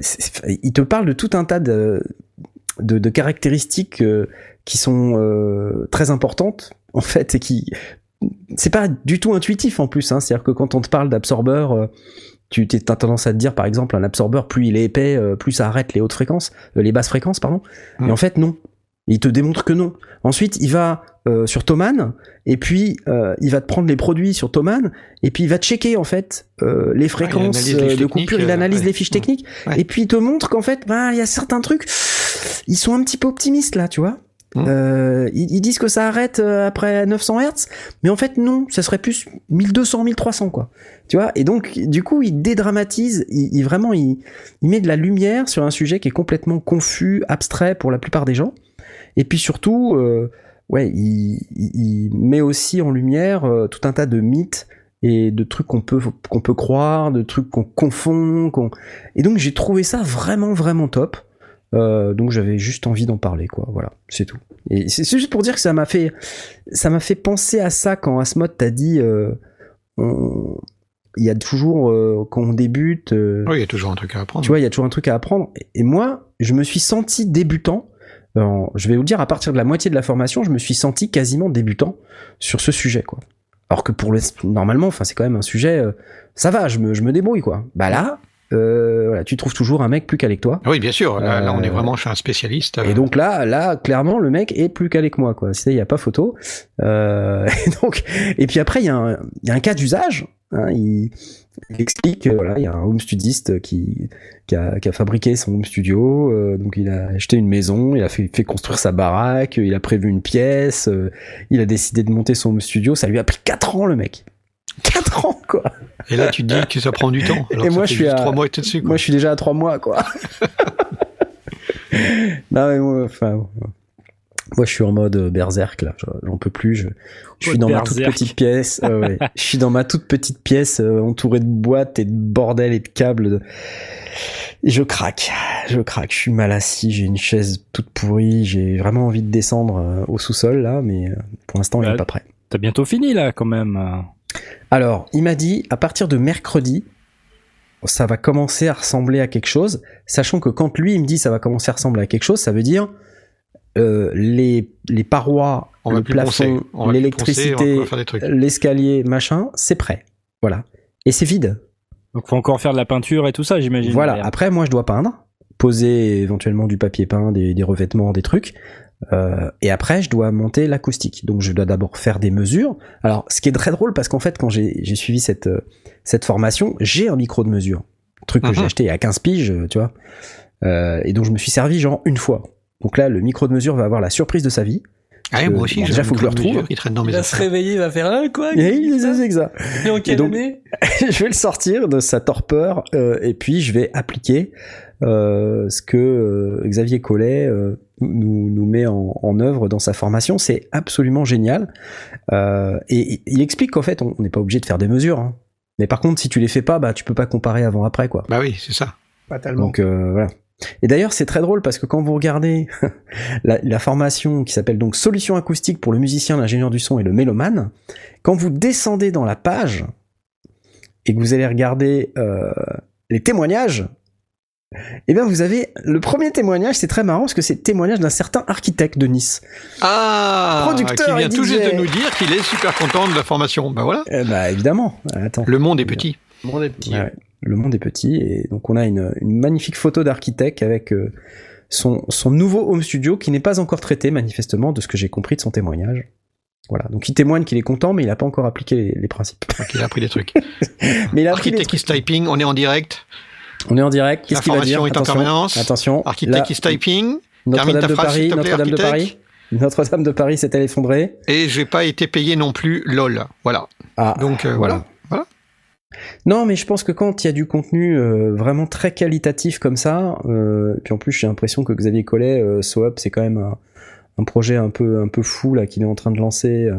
il te parle de tout un tas de de, de caractéristiques qui sont très importantes en fait et qui c'est pas du tout intuitif en plus hein. c'est-à-dire que quand on te parle d'absorbeur euh, tu as tendance à te dire par exemple un absorbeur plus il est épais euh, plus ça arrête les hautes fréquences euh, les basses fréquences pardon Mm. et en fait non il te démontre que non ensuite il va euh, sur Thomann et puis euh, il va te prendre les produits sur Thomann et puis il va checker en fait euh, les fréquences les de coupure il analyse les ouais. fiches techniques et puis il te montre qu'en fait bah, il y a certains trucs ils sont un petit peu optimistes là tu vois Mm. euh, ils, ils disent que ça arrête euh, après 900 Hz, mais en fait non, ça serait plus 1200, 1300 quoi. Tu vois Et donc du coup, il dédramatise, il, vraiment il, il met de la lumière sur un sujet qui est complètement confus, abstrait pour la plupart des gens. Et puis surtout, euh, ouais, il met aussi en lumière euh, tout un tas de mythes et de trucs qu'on peut qu'on peut croire, de trucs qu'on confond, qu'on et donc j'ai trouvé ça vraiment vraiment top. Euh, donc j'avais juste envie d'en parler quoi. Voilà, c'est tout. Et c'est juste pour dire que ça m'a fait ça m'a fait penser à ça quand Asmod t'a dit euh, on- il y a toujours euh, quand on débute euh, Oui, il y a toujours un truc à apprendre. tu vois, il y a toujours un truc à apprendre. Et- moi, je me suis senti débutant. Alors, je vais vous le dire, à partir de la moitié de la formation, je me suis senti quasiment débutant sur ce sujet, quoi. Alors que pour le, normalement, enfin, c'est quand même un sujet, euh, ça va, je me, je me débrouille, quoi. Bah là, euh, voilà, tu trouves toujours un mec plus calé que toi. Oui, bien sûr. Là, là, on est Euh, vraiment chez un spécialiste. Et donc là, là, clairement, le mec est plus calé que moi, quoi. C'est, il y a pas photo. Euh, et donc, et puis après, il y a un, il y a un cas d'usage. hein, il, il explique, voilà, il y a un home studiste qui, qui a, qui a fabriqué son home studio. euh, donc, il a acheté une maison, il a fait, fait construire sa baraque, il a prévu une pièce, euh, il a décidé de monter son home studio. Ça lui a pris quatre ans, le mec. Quatre ans, quoi. Et là, tu te dis que ça prend du temps. Alors Et moi, je suis à- trois mois et dessus. Quoi. Moi, je suis déjà à trois mois, quoi. non, mais moi, enfin, moi, je suis en mode euh, berserk là. Je- J'en peux plus. Je, je suis dans ma toute petite pièce. euh, ouais. Je suis dans ma toute petite pièce, euh, entourée de boîtes et de bordel et de câbles. de- Et je craque. Je craque. Je suis mal assis. J'ai une chaise toute pourrie. J'ai vraiment envie de descendre euh, au sous-sol là, mais euh, pour l'instant, il Ouais. est pas prêt. T'as bientôt fini là quand même. Alors, il m'a dit, à partir de mercredi, ça va commencer à ressembler à quelque chose, sachant que quand lui, il me dit ça va commencer à ressembler à quelque chose, ça veut dire euh, les, les parois, On le plafond, l'électricité, l'escalier, machin, c'est prêt. Voilà. Et c'est vide. Donc faut encore faire de la peinture et tout ça, j'imagine. Voilà. derrière. Après, moi, je dois peindre, poser éventuellement du papier peint, des, des revêtements, des trucs. Euh, et après, je dois monter l'acoustique. Donc, je dois d'abord faire des mesures. Alors, ce qui est très drôle, parce qu'en fait, quand j'ai j'ai suivi cette, euh, cette formation, j'ai un micro de mesure. Truc que j'ai acheté à 15 piges, euh, tu vois. Euh, et donc, je me suis servi genre une fois. Donc là, le micro de mesure va avoir la surprise de sa vie. Ah, moi aussi, bon, j'ai déjà, faut que je le retrouve. qui traîne dans Il mes va se réveiller, il va faire un quoi Et il c'est ça. Et en quelle donc- année je vais le sortir de sa torpeur euh, et puis je vais appliquer euh, ce que euh, Xavier Collet euh, nous, nous met en, en œuvre dans sa formation. C'est absolument génial. Euh, et, il explique qu'en fait, on n'est pas obligé de faire des mesures. hein. Mais par contre, si tu les fais pas, bah tu peux pas comparer avant-après, quoi. Bah oui, c'est ça. Fatalement. Donc euh, voilà. Et d'ailleurs, c'est très drôle parce que quand vous regardez la, la formation qui s'appelle donc Solution acoustique pour le musicien, l'ingénieur du son et le mélomane, quand vous descendez dans la page et que vous allez regarder euh, les témoignages, eh bien vous avez le premier témoignage, c'est très marrant parce que c'est le témoignage d'un certain architecte de Nice. Ah Producteur Qui vient tout juste de nous dire qu'il est super content de la formation. Bah voilà. Eh bah évidemment. Attends. Le monde est petit. Le monde est petit. Ouais. Le monde est petit et donc on a une, une magnifique photo d'architecte avec euh, son, son nouveau home studio qui n'est pas encore traité manifestement de ce que j'ai compris de son témoignage. Voilà, donc il témoigne qu'il est content mais il n'a pas encore appliqué les, les principes. Donc il a appris des trucs. Mais il a appris des Architect trucs. is typing, on est en direct. On est en direct. Qu'est-ce qu'il va dire L'information est en Attention, permanence. Attention. Architect Là, is typing. Notre-Dame de Paris, Notre-Dame de Paris. architecte. Notre-Dame de Paris s'est-elle effondrée Et j'ai pas été payé non plus, lol. Voilà. Ah, Donc euh, voilà. Voilà. Non, mais je pense que quand il y a du contenu euh, vraiment très qualitatif comme ça, euh, puis en plus j'ai l'impression que Xavier Collet, euh, SoUp, c'est quand même un, un projet un peu un peu fou là qu'il est en train de lancer euh,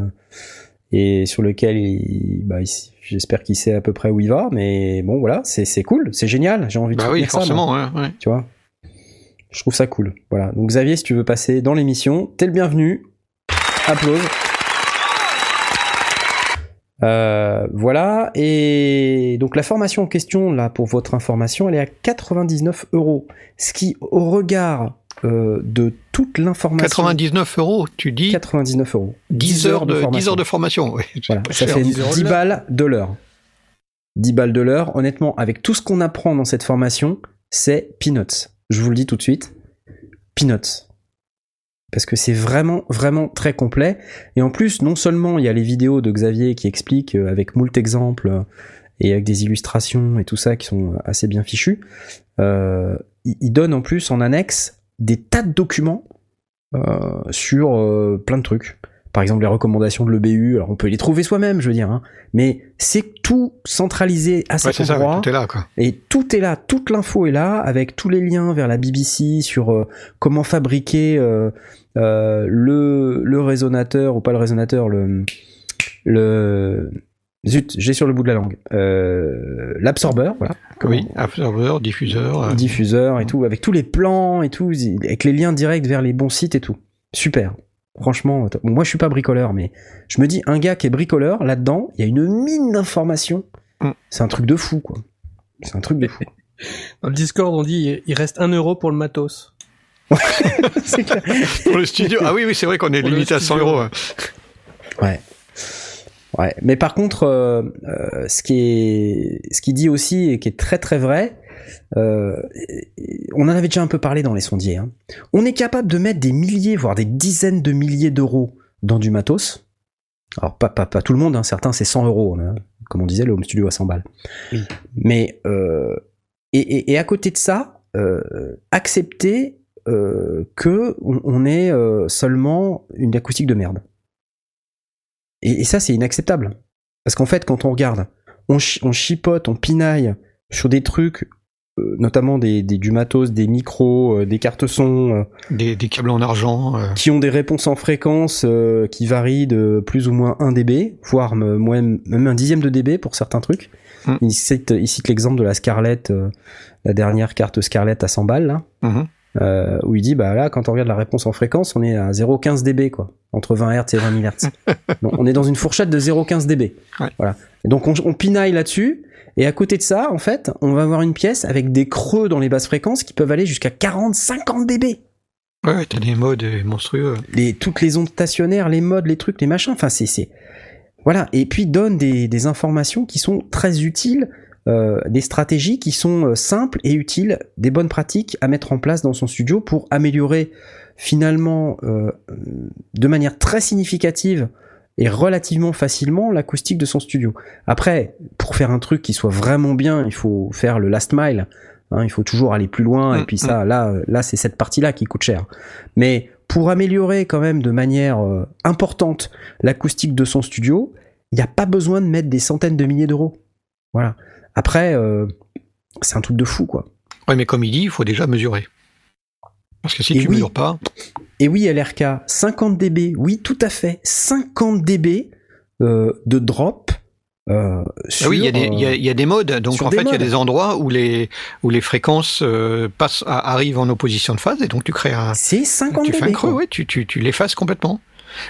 et sur lequel il, bah, il- j'espère qu'il sait à peu près où il va. Mais bon, voilà, c'est cool, c'est génial. J'ai envie de Bah oui, soutenir ça, forcément. ouais, ouais. tu vois? Je trouve ça cool. Voilà. Donc Xavier, si tu veux passer dans l'émission, t'es le bienvenu. Applause. Euh, voilà, et donc la formation en question, là, pour votre information, elle est à 99 euros. Ce qui, au regard euh, de toute l'information... 99 euros, tu dis 99 euros. 10 heures de, 10 formation. heures de formation. ouais. C'est Voilà, pas ça cher. fait 10 euros 10 de balles de l'heure. 10 balles de l'heure, honnêtement, avec tout ce qu'on apprend dans cette formation, c'est peanuts. Je vous le dis tout de suite, peanuts. Parce que c'est vraiment, vraiment très complet. Et en plus, non seulement il y a les vidéos de Xavier qui expliquent euh, avec moult exemples euh, et avec des illustrations et tout ça qui sont assez bien fichus, euh, il donne en plus en annexe des tas de documents euh, sur euh, plein de trucs. Par exemple, les recommandations de l'EBU, alors on peut les trouver soi-même, je veux dire, hein, mais c'est tout centralisé à cet endroit. tout est là, quoi. Et tout est là, toute l'info est là, avec tous les liens vers la BBC sur euh, comment fabriquer euh, euh, le, le résonateur, ou pas le résonateur, le... le zut, j'ai sur le bout de la langue. Euh, L'absorbeur, voilà. Oui, absorbeur, diffuseur. euh, Diffuseur et tout, avec tous les plans et tout, avec les liens directs vers les bons sites et tout. Super. Franchement, moi je suis pas bricoleur, mais je me dis, un gars qui est bricoleur, là-dedans, il y a une mine d'informations. Mm. C'est un truc de fou, quoi. C'est un truc de fou. Dans le Discord, on dit il reste 1 euro pour le matos. C'est clair. Pour le studio. Ah oui, oui, c'est vrai qu'on est Pour limité à 100 studio. euros. hein. Ouais. Ouais. Mais par contre, euh, euh, ce qui est, ce qui dit aussi et qui est très très vrai, euh, on en avait déjà un peu parlé dans les sondiers. hein. On est capable de mettre des milliers, voire des dizaines de milliers d'euros dans du matos. Alors pas pas, pas tout le monde, hein, certains c'est 100 euros. hein. Comme on disait, le home studio à 100 balles. Oui. Mais euh, et, et, et à côté de ça, euh, accepter euh, que on, on ait euh, seulement une acoustique de merde. Et, et ça, c'est inacceptable. Parce qu'en fait, quand on regarde, on, chi- on chipote, on pinaille sur des trucs, euh, notamment des, des- du matos, des micros, euh, des cartes son, euh, Des, des câbles en argent. qui ont des réponses en fréquence qui varient de plus ou moins 1 dB, voire me- même, même un dixième de dB pour certains trucs. Mm. Il cite, l'exemple de la Scarlett, la dernière carte Scarlett à 100 balles, là, mhm. Euh, où il dit, bah là, quand on regarde la réponse en fréquence, on est à 0,15 dB, quoi, entre 20 Hz et 20 000 Hz. Donc, on est dans une fourchette de 0,15 dB. Ouais. Voilà. Et donc on, on pinaille là-dessus, et à côté de ça, en fait, on va avoir une pièce avec des creux dans les basses fréquences qui peuvent aller jusqu'à 40, 50 dB Ouais, t'as des modes monstrueux. les, toutes les ondes stationnaires, les modes, les trucs, les machins. Enfin, c'est, c'est, voilà. Et puis donne des, des informations qui sont très utiles, euh, des stratégies qui sont euh, simples et utiles, des bonnes pratiques à mettre en place dans son studio pour améliorer finalement euh, de manière très significative et relativement facilement l'acoustique de son studio. Après, pour faire un truc qui soit vraiment bien, il faut faire le last mile. hein, il faut toujours aller plus loin. Et Mm, puis ça, là, là, c'est cette partie-là qui coûte cher. Mais pour améliorer quand même de manière euh, importante l'acoustique de son studio, il n'y a pas besoin de mettre des centaines de milliers d'euros. Voilà. Après, euh, c'est un truc de fou, quoi. Ouais, mais comme il dit, il faut déjà mesurer. Parce que si Et tu oui. mesures pas, Et oui, LRK, 50 dB, oui, tout à fait, 50 dB euh, de drop. Euh, sur, Ah oui, il y, a des- euh, il y a- il y a des modes. Donc en fait, il y a des endroits où les où les fréquences euh, passent à- arrivent en opposition de phase et donc tu crées un c'est 50 tu fais un creux, ouais, tu tu tu l'effaces complètement.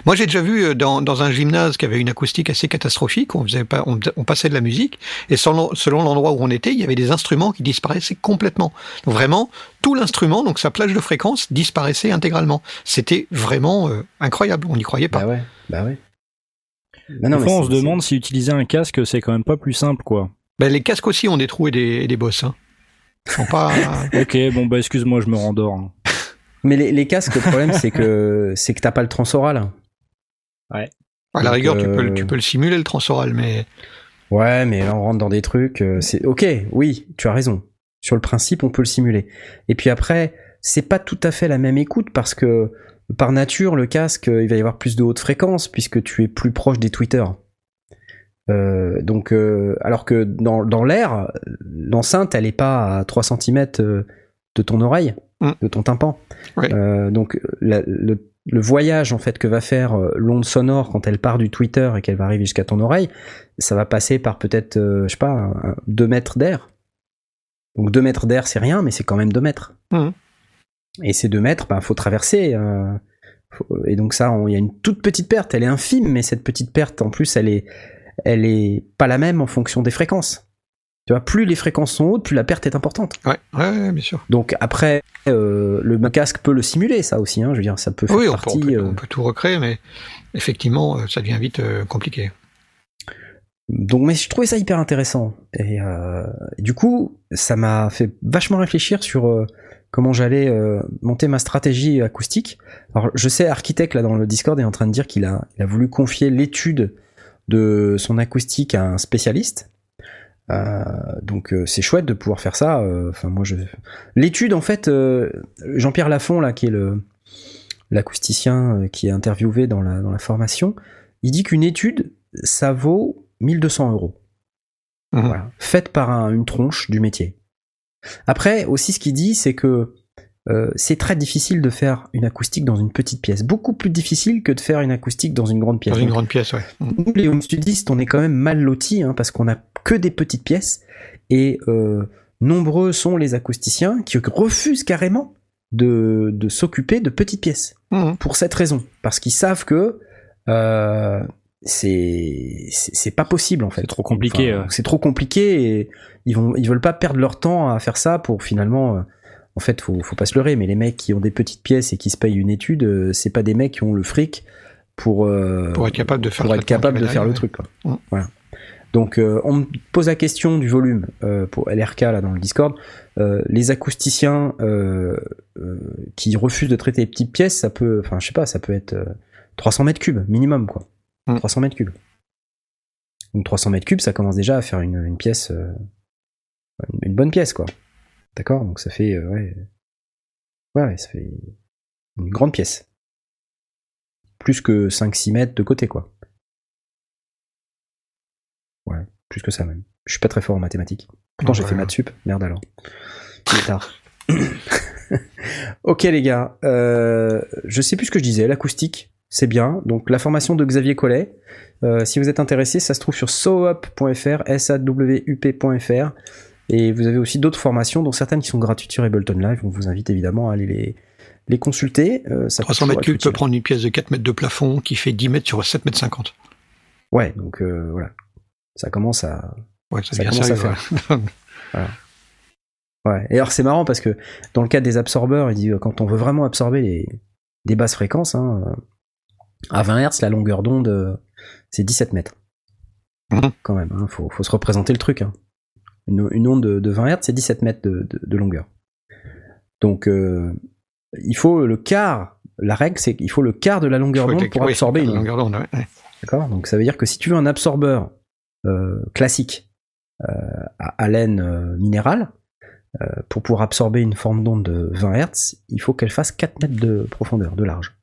Moi, j'ai déjà vu euh, dans, dans un gymnase qui avait une acoustique assez catastrophique. On faisait pas, on, on passait de la musique et selon, selon l'endroit où on était, il y avait des instruments qui disparaissaient complètement. Donc vraiment, tout l'instrument, donc sa plage de fréquence, disparaissait intégralement. C'était vraiment euh, incroyable. On n'y croyait pas. Bah ouais, bah ouais. Bah non, mais fois, on se demande si utiliser un casque, c'est quand même pas plus simple, quoi. Ben, les casques aussi ont des trous et des, et des bosses. Hein. Ils sont pas. Ok, bon, bah, excuse-moi, je me rendors. hein. Mais les, les casques, le problème, c'est que c'est que t'as pas le transoral. à la Donc, rigueur, tu, peux, le- euh, tu peux le simuler le transoral, mais Ouais, mais là on rentre dans des trucs. euh, c'est ok, oui, tu as raison. Sur le principe, on peut le simuler. Et puis après, c'est pas tout à fait la même écoute parce que par nature, le casque, euh, il va y avoir plus de haute fréquence puisque tu es plus proche des tweeters. Euh, donc, euh, alors que dans, dans l'air, l'enceinte, elle est pas à 3 cm de ton oreille, Mm. de ton tympan. Euh, donc, la- le le voyage en fait que va faire euh, l'onde sonore quand elle part du Twitter et qu'elle va arriver jusqu'à ton oreille, ça va passer par peut-être, euh, je sais pas, 2 mètres d'air. Donc 2 mètres d'air, c'est rien, mais c'est quand même 2 mètres. Mhm. Et ces 2 mètres, ben, faut traverser. euh, faut- et donc ça, il y a une toute petite perte. Elle est infime, mais cette petite perte, en plus, elle est, elle est pas la même en fonction des fréquences. Tu vois, plus les fréquences sont hautes, plus la perte est importante. Ouais, ouais, bien sûr. Donc après, euh, le casque peut le simuler, ça aussi. Hein, je veux dire, ça peut faire Oui, on peut, partie. on, peut, euh, on peut tout recréer, mais effectivement, euh, ça devient vite euh, compliqué. Donc, mais je trouvais ça hyper intéressant. Et, euh, du coup, ça m'a fait vachement réfléchir sur comment j'allais euh, monter ma stratégie acoustique. Alors, je sais, Architect, là, dans le Discord, est en train de dire qu'il a, il a voulu confier l'étude de son acoustique à un spécialiste. Euh, donc, euh, c'est chouette de pouvoir faire ça. euh, Enfin, moi, je... L'étude, en fait, euh, Jean-Pierre Lafont, là, qui est le l'acousticien euh, qui est interviewé dans la, dans la formation, il dit qu'une étude, ça vaut 1200 euros. Mhm. Voilà. Faite par un- une tronche du métier. Après, aussi, ce qu'il dit, c'est que euh, c'est très difficile de faire une acoustique dans une petite pièce. Beaucoup plus difficile que de faire une acoustique dans une grande pièce. Dans une Donc, grande pièce, ouais. Nous, les home studistes, on est quand même mal lotis hein, parce qu'on a que des petites pièces et euh, nombreux sont les acousticiens qui refusent carrément de, de s'occuper de petites pièces Mhm. pour cette raison parce qu'ils savent que euh, c'est c'est c'est pas possible en fait. C'est trop compliqué, Enfin, ouais. C'est trop compliqué et ils vont ils veulent pas perdre leur temps à faire ça pour finalement. En fait, faut faut pas se leurrer, mais les mecs qui ont des petites pièces et qui se payent une étude, euh, c'est pas des mecs qui ont le fric pour euh, Pour être capable de faire pour le être traitement capable qui de va faire le derrière, truc. Quoi. Mm. Voilà. Donc, euh, on me pose la question du volume euh, pour LRK là dans le Discord. Les acousticiens qui refusent de traiter les petites pièces, ça peut, enfin, je sais pas, ça peut être euh, 300 mètres cubes minimum, quoi. Mm. 300 mètres cubes. Donc 300 mètres cubes, ça commence déjà à faire une, une pièce, une bonne pièce, quoi. D'accord Donc ça fait, euh, ouais, ouais, ça fait une grande pièce. Plus que 5-6 mètres de côté, quoi. Ouais, plus que ça même. Je suis pas très fort en mathématiques. Pourtant, j'ai fait maths sup. Merde alors. Il est tard. ok les gars, euh, je sais plus ce que je disais. L'acoustique, c'est bien. Donc la formation de Xavier Collet. euh, si vous êtes intéressé, ça se trouve sur sawup.fr, s-a-w-u-p.fr. Et vous avez aussi d'autres formations, dont certaines qui sont gratuites sur Ableton Live. On vous invite évidemment à aller les, les consulter. Euh, ça peut 300 toujours mètres cubes peut prendre une pièce de 4 mètres de plafond qui fait 10 mètres sur 7 mètres 50. Ouais, donc euh, voilà. Ça commence à, Ouais, ça, commence à sérieux, ouais. Ouais. Et alors c'est marrant parce que dans le cas des absorbeurs, il dit euh, quand on veut vraiment absorber les, des basses fréquences, hein, euh, à 20 Hz, la longueur d'onde, euh, c'est 17 mètres. Mhm. Quand même, hein, faut, faut se représenter le truc. hein. Une, une onde de, de 20 Hz, c'est 17 mètres de, de- de longueur. Donc euh, il faut le quart. La règle, c'est qu'il faut le quart de la longueur d'onde pour oui, absorber une longueur d'onde, ouais, ouais. D'accord? Donc ça veut dire que si tu veux un absorbeur euh, classique euh, à, euh, minérale, pour pouvoir absorber une forme d'onde de 20 Hz, il faut qu'elle fasse 4 mètres de profondeur, de large.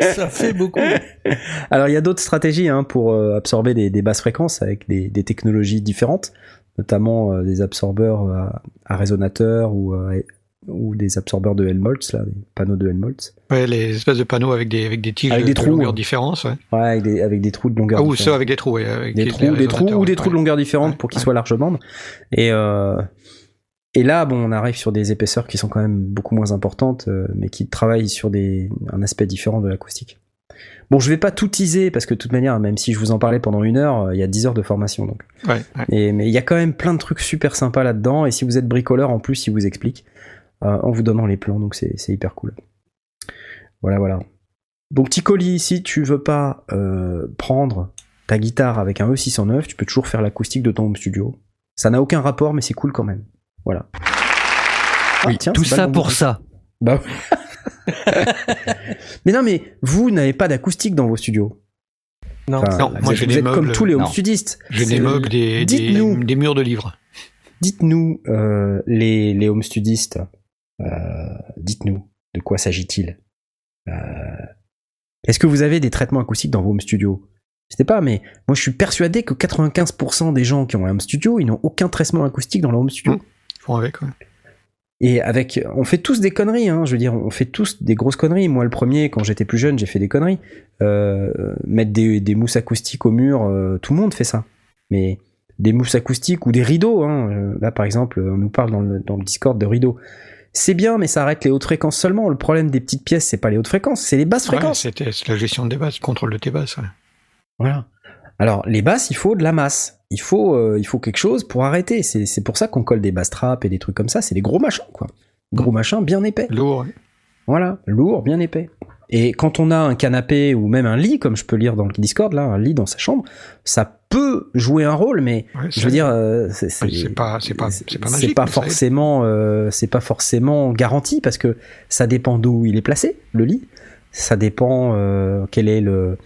Ça fait beaucoup. Alors il y a d'autres stratégies hein, pour euh, absorber des, des basses fréquences avec des, des technologies différentes, notamment euh, des absorbeurs euh, à, à résonateur ou, ou des absorbeurs de Helmholtz, là, des panneaux de Helmholtz. Ouais, les espèces de panneaux avec des, avec des tiges Avec de, des de trous, longueur hein. différente, ouais. Ouais, avec des, avec des trous de longueur Ah, ou ceux avec des trous, ouais. Avec des trous, des trous résonateurs, ou des ouais. trous de longueur différente pour qu'ils soient large bande. Et euh, et là, bon, on arrive sur des épaisseurs qui sont quand même beaucoup moins importantes, euh, mais qui travaillent sur des un aspect différent de l'acoustique. Bon, je vais pas tout teaser parce que de toute manière, même si je vous en parlais pendant une heure, euh, il y a 10 heures de formation donc. Ouais, ouais. Et, mais il y a quand même plein de trucs super sympas là-dedans. Et si vous êtes bricoleur, en plus, il vous explique euh, en vous donnant les plans. Donc c'est c'est hyper cool. Voilà, voilà. Donc Ticoli, si tu veux pas euh, prendre ta guitare avec un E609, tu peux toujours faire l'acoustique de ton home studio. Ça n'a aucun rapport, mais c'est cool quand même. Voilà. Ah, Oui, tiens, tout ça pour ça. Bah mais non, mais vous n'avez pas d'acoustique dans vos studios. Non. Enfin, Non, vous moi, êtes, j'ai vous des êtes comme tous les home studistes. J'ai des meubles, des, des, Dites-nous. des murs de livres. Dites-nous, euh, les, les home studistes, euh, dites-nous, de quoi s'agit-il Euh, Est-ce que vous avez des traitements acoustiques dans vos home studios Je sais pas, mais moi je suis persuadé que 95% des gens qui ont un home studio, ils n'ont aucun traitement acoustique dans leur home studio. Mm. Font avec, ouais. Et avec, on fait tous des conneries, hein, je veux dire, on fait tous des grosses conneries. Moi, le premier, quand j'étais plus jeune, j'ai fait des conneries. Euh, mettre des, des mousses acoustiques au mur, euh, tout le monde fait ça. Mais des mousses acoustiques ou des rideaux, hein, euh, là par exemple, on nous parle dans le, dans le Discord de rideaux. C'est bien, mais ça arrête les hautes fréquences seulement. Le problème des petites pièces, c'est pas les hautes fréquences, c'est les basses Ouais, fréquences. c'était c'est la gestion des basses, le contrôle de tes basses. ouais. Voilà. Alors, les basses, il faut de la masse. Il faut, euh, il faut quelque chose pour arrêter. C'est pour ça qu'on colle des basses trappes et des trucs comme ça. C'est des gros machins, quoi. Gros machins bien épais. Lourd. Voilà, lourd, bien épais. Et quand on a un canapé ou même un lit, comme je peux lire dans le Discord, là, un lit dans sa chambre, ça peut jouer un rôle, mais Ouais, je veux dire, euh, c'est pas, c'est pas, c'est pas magique. forcément, euh, c'est pas forcément garanti parce que ça dépend d'où il est placé, le lit. Ça dépend euh, quel est le,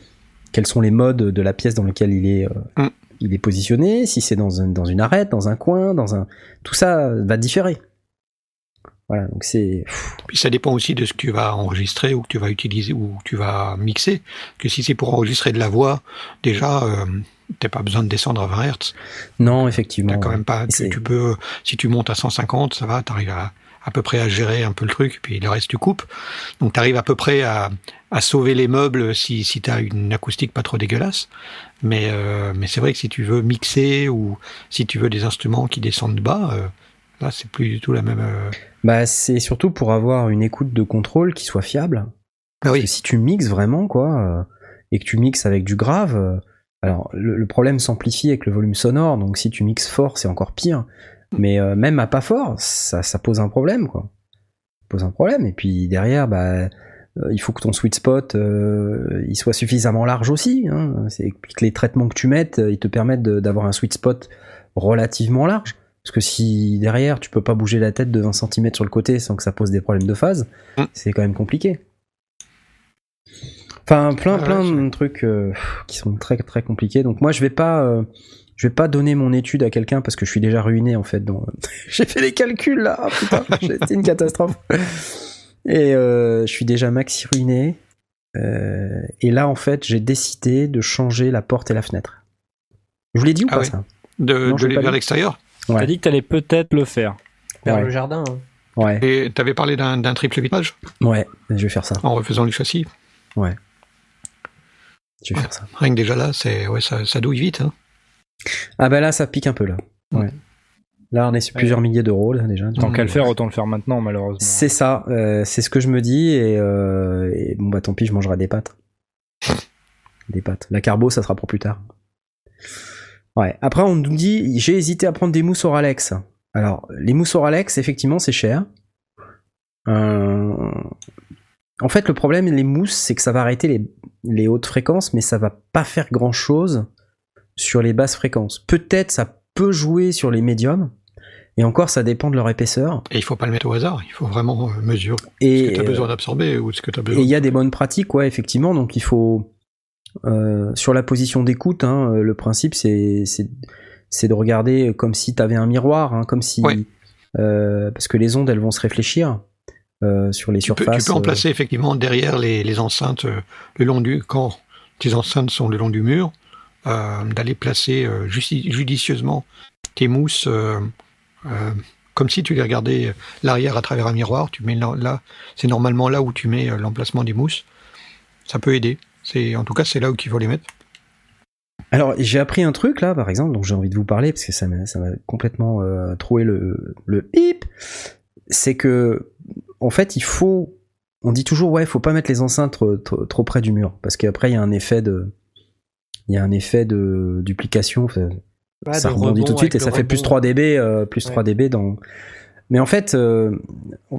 quels sont les modes de la pièce dans laquelle il est, euh, Mm. Il est positionné. Si c'est dans, un- dans une arête, dans un coin, dans un, tout ça va différer. Voilà, donc c'est. Puis ça dépend aussi de ce que tu vas enregistrer ou que tu vas utiliser ou que tu vas mixer. Que si c'est pour enregistrer de la voix, déjà, euh, t'as pas besoin de descendre à 20 Hz. Non, effectivement. T'as quand même pas. Tu, tu peux, si tu montes à 150, ça va, t'arrives à à peu près à gérer un peu le truc, puis le reste tu coupes. Donc t'arrives à peu près à, à sauver les meubles si, si t'as une acoustique pas trop dégueulasse. Mais, euh, mais c'est vrai que si tu veux mixer ou si tu veux des instruments qui descendent bas, euh, là c'est plus du tout la même. euh, Bah, c'est surtout pour avoir une écoute de contrôle qui soit fiable. Ah Parce oui. que si tu mixes vraiment, quoi, euh, et que tu mixes avec du grave, euh, alors le, le problème s'amplifie avec le volume sonore, donc si tu mixes fort, c'est encore pire. Mais euh, même à pas fort, ça, ça pose un problème, quoi. Ça pose un problème. Et puis derrière, bah, il faut que ton sweet spot, euh, il soit suffisamment large aussi. Hein. C'est que les traitements que tu mettes, euh, ils te permettent d'avoir un sweet spot relativement large. Parce que si derrière, tu peux pas bouger la tête de 20 cm sur le côté sans que ça pose des problèmes de phase, Mm. c'est quand même compliqué. Enfin, plein, ouais, plein de trucs euh, qui sont très, très compliqués. Donc moi, je vais pas, euh, je vais pas donner mon étude à quelqu'un parce que je suis déjà ruiné en fait. dans- J'ai fait les calculs là, putain, c'était une catastrophe. Et euh, je suis déjà maxi ruiné. Euh, et là, en fait, j'ai décidé de changer la porte et la fenêtre. Je vous l'ai dit ou Ah pas ouais. ça De, Non, vers dit. l'extérieur. Ouais. T'as dit que t'allais peut-être le faire. Vers Ouais. le jardin. hein. Ouais, Et t'avais parlé d'un triple vitrage ouais, je vais faire ça. en refaisant le châssis. Je vais faire ça. Rien que déjà là, c'est ouais, ça, ça douille vite. Hein. Ah bah là, ça pique un peu là. Ouais. Là, on est sur Ouais. plusieurs milliers d'euros là déjà. Tant qu'à le faire, autant le faire maintenant, malheureusement. C'est ça, euh, c'est ce que je me dis et, euh, et bon bah tant pis, je mangerai des pâtes. Des pâtes. La carbo, ça sera pour plus tard. Ouais. Après, on nous dit, j'ai hésité à prendre des mousses Oralex. Alors, les mousses Oralex, effectivement, c'est cher. Euh, En fait, le problème, les mousses, c'est que ça va arrêter les, les hautes fréquences, mais ça va pas faire grand chose sur les basses fréquences. Peut-être ça peut jouer sur les médiums, et encore, ça dépend de leur épaisseur. Et il faut pas le mettre au hasard. Il faut vraiment euh, mesurer ce Et que tu as euh, besoin d'absorber ou ce que tu as et besoin. il y a des bonnes pratiques, ouais, effectivement. Donc il faut euh, sur la position d'écoute, hein, le principe c'est de regarder comme si tu avais un miroir, hein, comme si Ouais. euh, parce que les ondes elles vont se réfléchir euh, sur les Tu peux, surfaces. tu peux en placer effectivement derrière les, les enceintes le long du quand tes enceintes sont le long du mur, d'aller placer euh, judicieusement tes mousses euh, euh, comme si tu les regardais l'arrière à travers un miroir. Tu mets là, c'est normalement là où tu mets euh, l'emplacement des mousses. Ça peut aider. C'est en tout cas c'est là où il faut les mettre. Alors j'ai appris un truc là, par exemple, dont j'ai envie de vous parler parce que ça m'a complètement euh, troué le le bip. C'est que en fait il faut, on dit toujours ouais, faut pas mettre les enceintes trop près du mur parce qu'après il y a un effet de, il y a un effet de duplication. ça rebondit rebond tout de suite et ça fait plus rebond. 3 dB, euh, plus Ouais. 3 dB dans. Mais en fait, euh,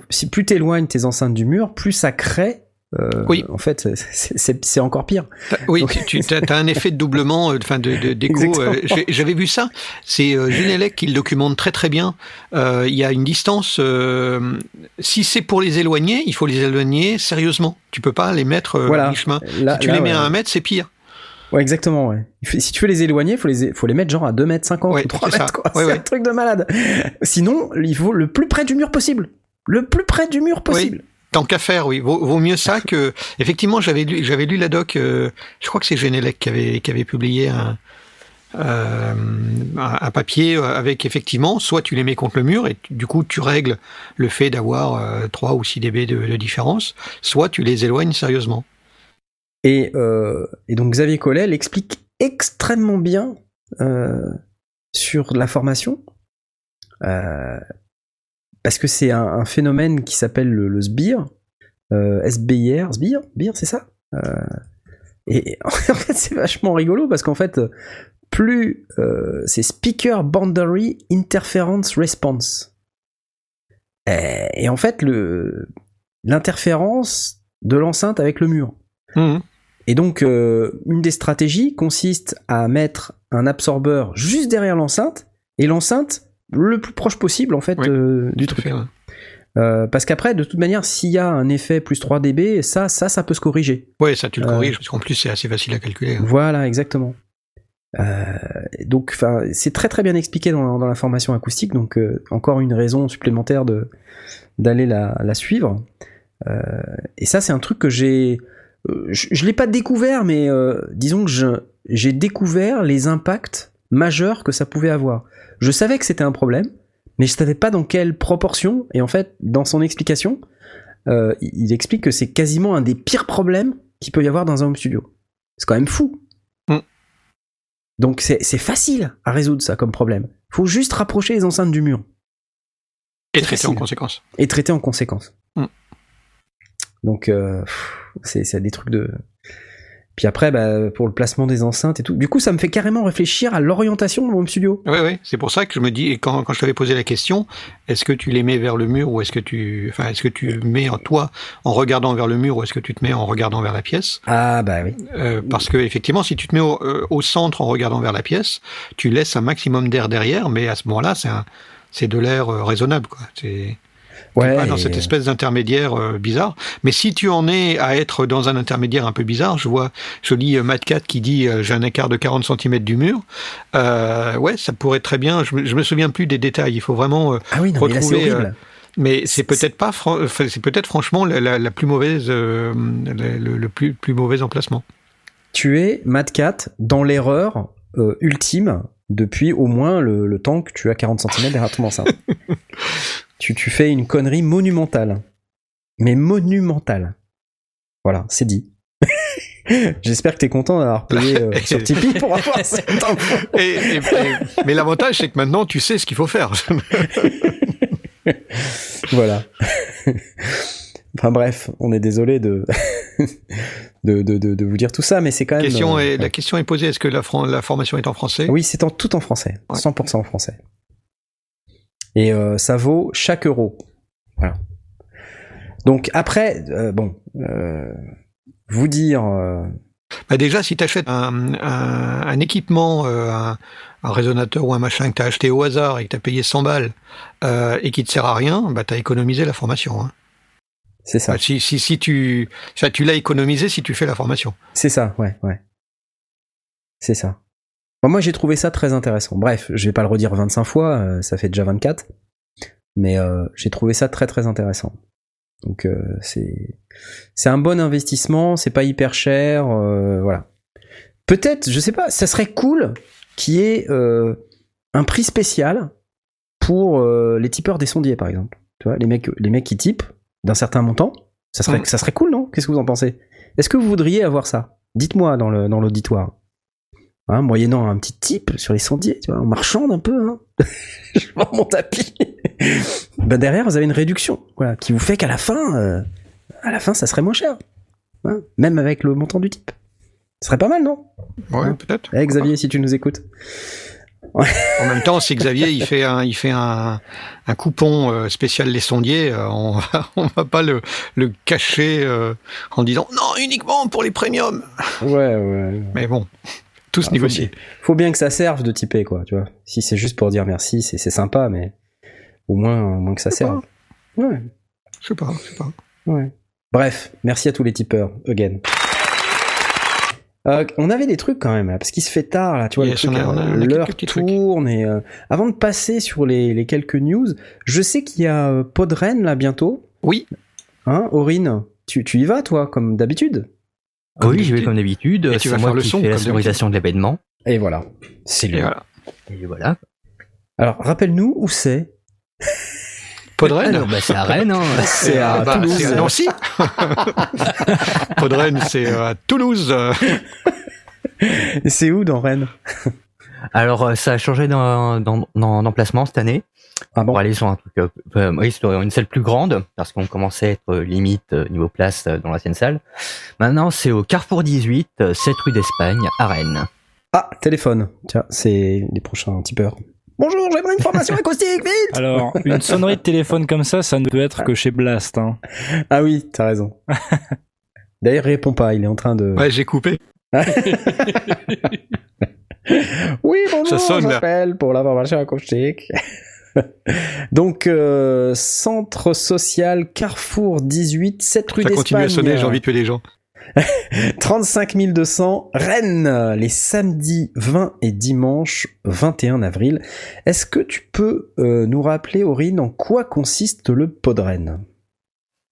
si plus t'éloignes tes enceintes du mur, plus ça crée. euh, Oui. En fait, c'est- encore pire. Oui, Donc- tu as, un effet de doublement, euh, enfin de, de- d'écho. Euh, J'avais vu ça. C'est euh, Genelec qui le documente très très bien. Euh, Il y a une distance. euh, si c'est pour les éloigner, il faut les éloigner sérieusement. Tu peux pas les mettre euh, Voilà. à mi-chemin. Là, Si tu là, les mets ouais. à un mètre, c'est pire. Ouais, exactement, ouais. Si tu veux les éloigner, faut les, faut les mettre genre à 2 mètres 50 Ouais, ou 3 c'est ça. mètres, quoi. Ouais, c'est ouais. un truc de malade. Sinon, il faut le plus près du mur possible. Le plus près du mur possible. Tant qu'à faire, oui. Vaut, vaut mieux ça que. Effectivement, j'avais lu, j'avais lu la doc. euh, je crois que c'est Genelec qui avait, qui avait publié un, euh, un, papier avec effectivement, soit tu les mets contre le mur et du coup tu règles le fait d'avoir euh, 3 ou 6 dB de, de différence, soit tu les éloignes sérieusement. Et, euh, et donc Xavier Collet l'explique extrêmement bien euh, sur la formation. Euh, parce que c'est un, phénomène qui s'appelle le, le SBIR. SBIR, SBIR, c'est ça Et en fait, c'est vachement rigolo parce qu'en fait, plus c'est Speaker Boundary Interference Response. Et, en fait, l'interférence de l'enceinte avec le mur. Mhm. Et donc, euh, une des stratégies consiste à mettre un absorbeur juste derrière l'enceinte et l'enceinte le plus proche possible en fait Oui, euh, du truc. fait, ouais. Euh, parce qu'après, de toute manière, s'il y a un effet plus 3 dB, ça, ça, ça peut se corriger. Ouais, ça tu le corriges parce qu'en plus c'est assez facile à calculer. hein. Voilà, exactement. Donc, c'est très très bien expliqué dans, dans la formation acoustique. Donc, encore une raison supplémentaire de d'aller la, la suivre. Et ça, c'est un truc que j'ai. Je, je l'ai pas découvert, mais euh, disons que j'ai découvert les impacts majeurs que ça pouvait avoir. Je savais que c'était un problème, mais je savais pas dans quelle proportion. Et en fait, dans son explication, euh, il il explique que c'est quasiment un des pires problèmes qu'il peut y avoir dans un home studio. C'est quand même fou. Mm. Donc c'est facile à résoudre ça comme problème. Faut juste rapprocher les enceintes du mur Et traiter en conséquence. et traiter en conséquence. Mm. Donc euh, c'est c'est des trucs de. Puis après, bah, pour le placement des enceintes et tout. Du coup, ça me fait carrément réfléchir à l'orientation de mon studio. Oui, oui, c'est pour ça que je me dis, et quand, quand je t'avais posé la question, est-ce que tu les mets vers le mur ou est-ce que tu, enfin, est-ce que tu mets en toi en regardant vers le mur ou est-ce que tu te mets en regardant vers la pièce? Ah bah oui. Euh, Parce que effectivement, si tu te mets au, euh, au centre en regardant vers la pièce, tu laisses un maximum d'air derrière, mais à ce moment-là, c'est de l'air euh, raisonnable, quoi. C'est Ouais. pas dans et- cette espèce d'intermédiaire euh, bizarre. Mais si tu en es à être dans un intermédiaire un peu bizarre, je vois, je lis euh, Matt Cat qui dit euh, j'ai un écart de 40 cm du mur. Euh, ouais, ça pourrait très bien. Je me, je me souviens plus des détails. Il faut vraiment. euh, Ah oui, non, mais là, c'est retrouver, mais c'est peut-être pas. c'est peut-être franchement la, la- la plus mauvaise, euh, le, le- plus, plus mauvais emplacement. Tu es Mad Cat dans l'erreur euh, ultime depuis au moins le, le temps que tu as 40 cm derrière ton enceinte. tu, tu fais une connerie monumentale. Mais monumentale. Voilà, c'est dit. J'espère que tu es content d'avoir payé euh, sur Tipeee pour avoir cette info. Et, et- et- mais l'avantage, c'est que maintenant, tu sais ce qu'il faut faire. Voilà. enfin bref, on est désolé de, de, de, de- de vous dire tout ça, mais c'est quand même... question euh, est, la question est posée est-ce que la formation est en français? Oui, c'est en tout en français, Ouais. 100% en français. Et euh, ça vaut chaque euro. Voilà. Donc après, euh, bon, euh, vous dire, euh, Bah déjà, si tu achètes un, un- un équipement, euh, un, un résonateur ou un machin que tu as acheté au hasard et que tu as payé 100 balles euh, et qui te sert à rien, bah tu as économisé la formation. Hein. c'est ça, Bah, si, si, si tu, ça, tu l'as économisé si tu fais la formation. c'est ça, ouais, ouais, c'est ça. Bon, moi, j'ai trouvé ça très intéressant. Bref, je vais pas le redire 25 fois, euh, ça fait déjà 24, mais euh, j'ai trouvé ça très très intéressant. Donc euh, c'est c'est un bon investissement, c'est pas hyper cher, euh, voilà. Peut-être, je sais pas, ça serait cool qu'il y ait euh, un prix spécial pour les tipeurs des sondiers, par exemple. Tu vois, les mecs, les mecs qui typent d'un certain montant, ça serait, ça serait cool, non? Qu'est-ce que vous en pensez? Est-ce que vous voudriez avoir ça? Dites-moi dans le dans l'auditoire. Hein, moyennant un petit tip sur les sondiers, tu vois, on marchande un peu, hein. je vends mon tapis. ben derrière, vous avez une réduction, voilà, qui vous fait qu'à la fin, euh, à la fin, ça serait moins cher, Hein, même avec le montant du type. Ce serait pas mal, non? Ouais, Hein? peut-être. Eh, Xavier, si tu nous écoutes. En même temps, si Xavier il fait un, il fait un, un coupon euh, spécial les sondiers, euh, on va, on va pas le, le cacher en disant non uniquement pour les premiums. Ouais, ouais. Mais bon, tous Ah, négocier. Faut bien que ça serve de typer, quoi, tu vois. Si c'est juste pour dire merci, c'est c'est sympa, mais au moins, au moins que ça serve. Ouais, Je sais pas, je sais pas. ouais. Bref, merci à tous les tipeurs, again. Euh, on avait des trucs quand même, là, parce qu'il se fait tard, là, tu vois, euh, l'heure tourne, et euh, avant de passer sur les, les quelques news, je sais qu'il y a Podren, là, bientôt. Oui. Hein, Aurine, tu, tu y vas, toi, comme d'habitude? Ah oui, j'y vais comme d'habitude. Et tu C'est vas moi faire le qui son, la sonorisation de l'événement. Et voilà, c'est Et lui. voilà. Et voilà. Alors, rappelle-nous où c'est. Podren Alors, bah, c'est à Rennes, hein. C'est à Bah, Toulouse. c'est à Nancy. Podren, c'est à Toulouse. C'est où dans Rennes? Alors, euh, ça a changé d'emplacement cette année. Ah bon Pour aller sur un truc, euh, euh, oui, sur une salle plus grande, parce qu'on commençait à être limite euh, niveau place dans l'ancienne salle. Maintenant, c'est au Carrefour 18, euh, 7 rue d'Espagne, à Rennes. Ah, téléphone. Tiens, c'est les prochains tipeurs. Bonjour, j'aimerais une formation acoustique, vite Alors, une sonnerie de téléphone comme ça, ça ne peut être que chez Blast. Hein. Ah oui, t'as raison. D'ailleurs, il répond pas, il est en train de... Ouais, j'ai coupé. Oui, bonjour, Ça j'appelle pour la formation acoustique. Donc, euh, centre social Carrefour 18, 7 rue Ça continue à d'Espagne. sonner, j'ai envie de tuer les gens. 35 200, Rennes, les samedis 20 et dimanche 21 avril. Est-ce que tu peux euh, nous rappeler, Aurine, en quoi consiste le Podren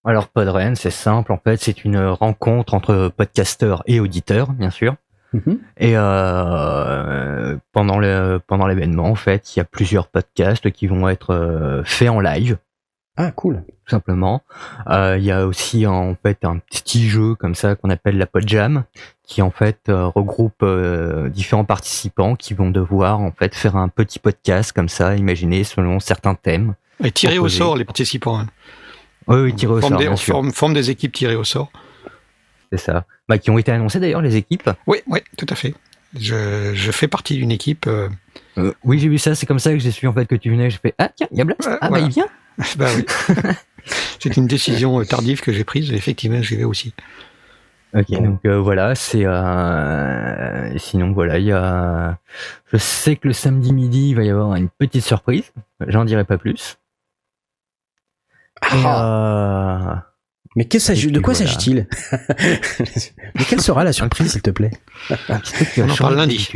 Alors, Podren, c'est simple, en fait, c'est une rencontre entre podcasteurs et auditeurs, bien sûr. Mhm. Et euh, pendant le pendant l'événement, en fait, il y a plusieurs podcasts qui vont être euh, faits en live, Ah, cool. tout simplement. Euh, Il y a aussi en fait un petit jeu comme ça qu'on appelle la Podjam, qui en fait euh, regroupe euh, différents participants qui vont devoir en fait faire un petit podcast comme ça, imaginé selon certains thèmes. Et tirer au sort les participants. hein. Oui, oui, tiré au sort, des, bien on sûr. forme, forme des équipes tirées au sort. C'est ça. Bah, qui ont été annoncées d'ailleurs les équipes. Oui, oui, tout à fait. Je, je fais partie d'une équipe. euh, Euh, oui, j'ai vu ça. C'est comme ça que j'ai su en fait que tu venais. J'ai fait ah tiens, il y a Blast. Ah voilà. bah il vient. bah oui. C'est une décision euh, tardive que j'ai prise. Effectivement, j'y vais aussi. Ok, Bon. donc euh, voilà, c'est euh, sinon voilà, il y a je sais que le samedi midi, il va y avoir une petite surprise, j'en dirai pas plus. Et, Ah, euh, mais de quoi voilà. s'agit-il? Mais quelle sera la surprise, s'il te plaît? On en parle lundi.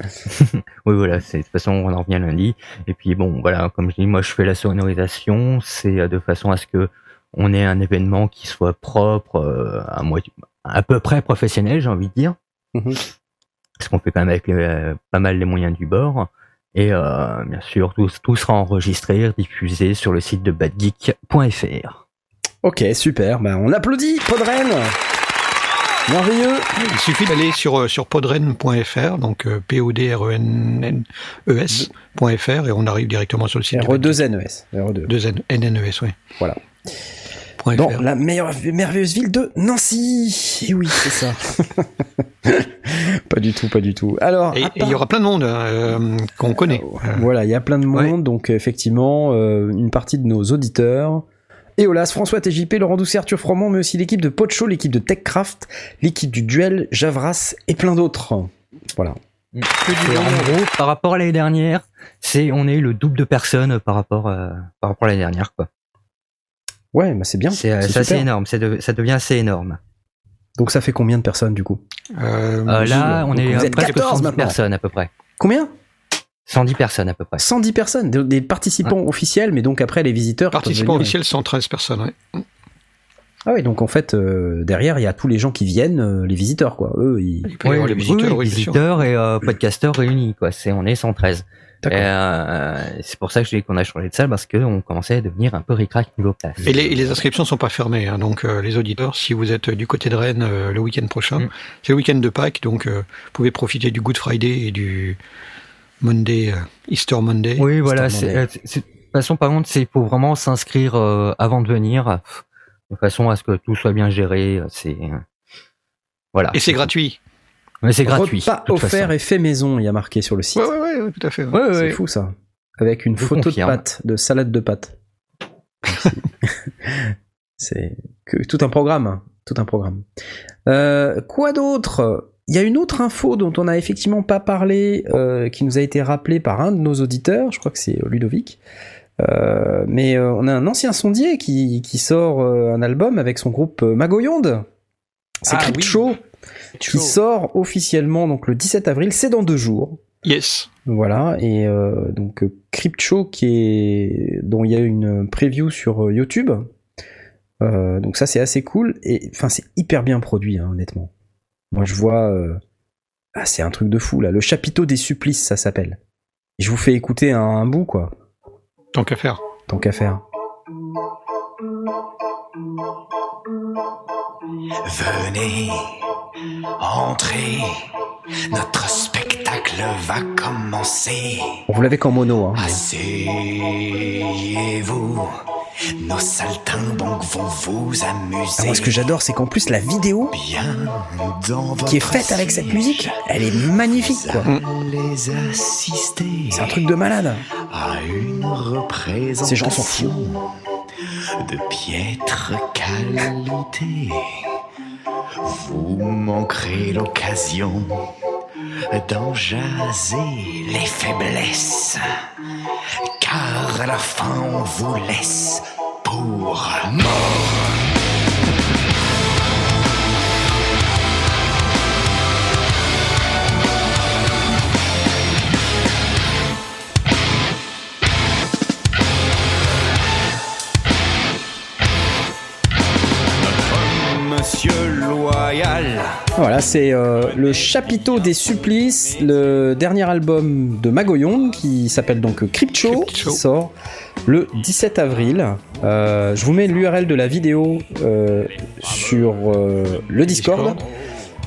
oui, voilà, c'est de toute façon on en revient lundi. Et puis bon, voilà, comme je dis, moi je fais la sonorisation, c'est euh, de façon à ce que on ait un événement qui soit propre, euh, à moitié, à peu près professionnel, j'ai envie de dire. Mhm. Parce qu'on fait quand même avec les- euh, pas mal les moyens du bord. Et euh, bien sûr, tout, tout sera enregistré, diffusé sur le site de badgeek.fr. Ok, super. Ben, on applaudit, Podren Merveilleux Il suffit d'aller sur, euh, sur podren.fr, donc euh, p o d r e n e s.fr, et on arrive directement sur le site. de RE2NES. RE2. Deux N, NNES, ouais. Voilà. Dans la meilleure, merveilleuse ville de Nancy Et oui, c'est ça. pas du tout, pas du tout. Alors, Et il part- y aura plein de monde euh, qu'on connaît. Voilà, il y a plein de monde, Ouais. donc effectivement, euh, une partie de nos auditeurs. Eolas, François TJP, Laurent Doucet, Arthur Froment, mais aussi l'équipe de Podshow, l'équipe de TechCraft, l'équipe du Duel, Javras et plein d'autres. Voilà. En gros, par rapport à l'année dernière, c'est on est le double de personnes par rapport euh, par rapport à l'année dernière quoi. Ouais, bah c'est bien. C'est euh, assez énorme, de- ça devient assez énorme. Donc ça fait combien de personnes du coup? Euh, Euh, là, on Donc est presque 14 110 maintenant. personnes à peu près. Combien? 110 personnes à peu près. 110 personnes, des- des participants officiels, mais donc après les visiteurs. participants officiels, 113 personnes. ouais. Ah oui, donc en fait, euh, derrière, il y a tous les gens qui viennent, euh, les visiteurs, quoi. Eux, ils... Il peut y avoir les oui, visiteurs, oui, oui, visiteurs et euh, podcasteurs réunis quoi. C'est on est 113. Et, D'accord. euh, c'est pour ça que je dis qu'on a changé de salle parce que on commençait à devenir un peu ricrac niveau place. Et les, et les inscriptions sont pas fermées, hein, donc euh, les auditeurs, si vous êtes du côté de Rennes euh, le week-end prochain, Mm. c'est le week-end de Pâques, donc euh, vous pouvez profiter du Good Friday et du Monday, euh, Easter Monday. Oui, voilà. Euh, c'est- De toute façon, par contre, c'est pour vraiment s'inscrire euh, avant de venir, de façon à ce que tout soit bien géré. C'est voilà. Et c'est gratuit. Mais c'est gratuit. Repas toute offert façon. et fait maison, il y a marqué sur le site. Ouais, ouais, ouais, tout à fait. ouais. Ouais, ouais, C'est ouais. fou ça. Avec une Je photo confirme. de pâtes, de salade de pâtes. C'est que tout un programme, hein. tout un programme. Euh, quoi d'autre? Il y a une autre info dont on n'a effectivement pas parlé, euh, qui nous a été rappelée par un de nos auditeurs. Je crois que c'est Ludovic. Euh, mais euh, on a un ancien sondier qui, qui sort euh, un album avec son groupe euh, Magoyonde. C'est Ah Crypt oui. Show qui sort officiellement donc le 17 avril. C'est dans deux jours. Yes. Voilà, et euh, donc Crypt Show qui est dont il y a une preview sur YouTube. Euh, donc ça c'est assez cool et enfin c'est hyper bien produit hein, honnêtement. Moi je vois euh, Ah, c'est un truc de fou là. Le chapiteau des supplices, ça s'appelle. Je vous fais écouter un, un bout quoi. Tant qu'à faire. Tant qu'à faire. Venez, entrez, notre spectacle va commencer. On vous l'avait qu'en mono. Hein. Asseyez-vous, nos saltimbanques vont vous amuser. Ah, moi, ce que j'adore, c'est qu'en plus la vidéo Bien dans qui est faite avec cette musique, elle est magnifique quoi. C'est un truc de malade. à une représentation Ces gens sont fous. de piètre qualité. Vous manquerez l'occasion d'en jaser les faiblesses, car la fin vous laisse pour mort. Loyal. Voilà, c'est euh, le chapiteau des supplices, le dernier album de Magoyon qui s'appelle donc Crypto, qui sort le 17 avril. Euh, je vous mets l'URL de la vidéo euh, sur euh, le Discord,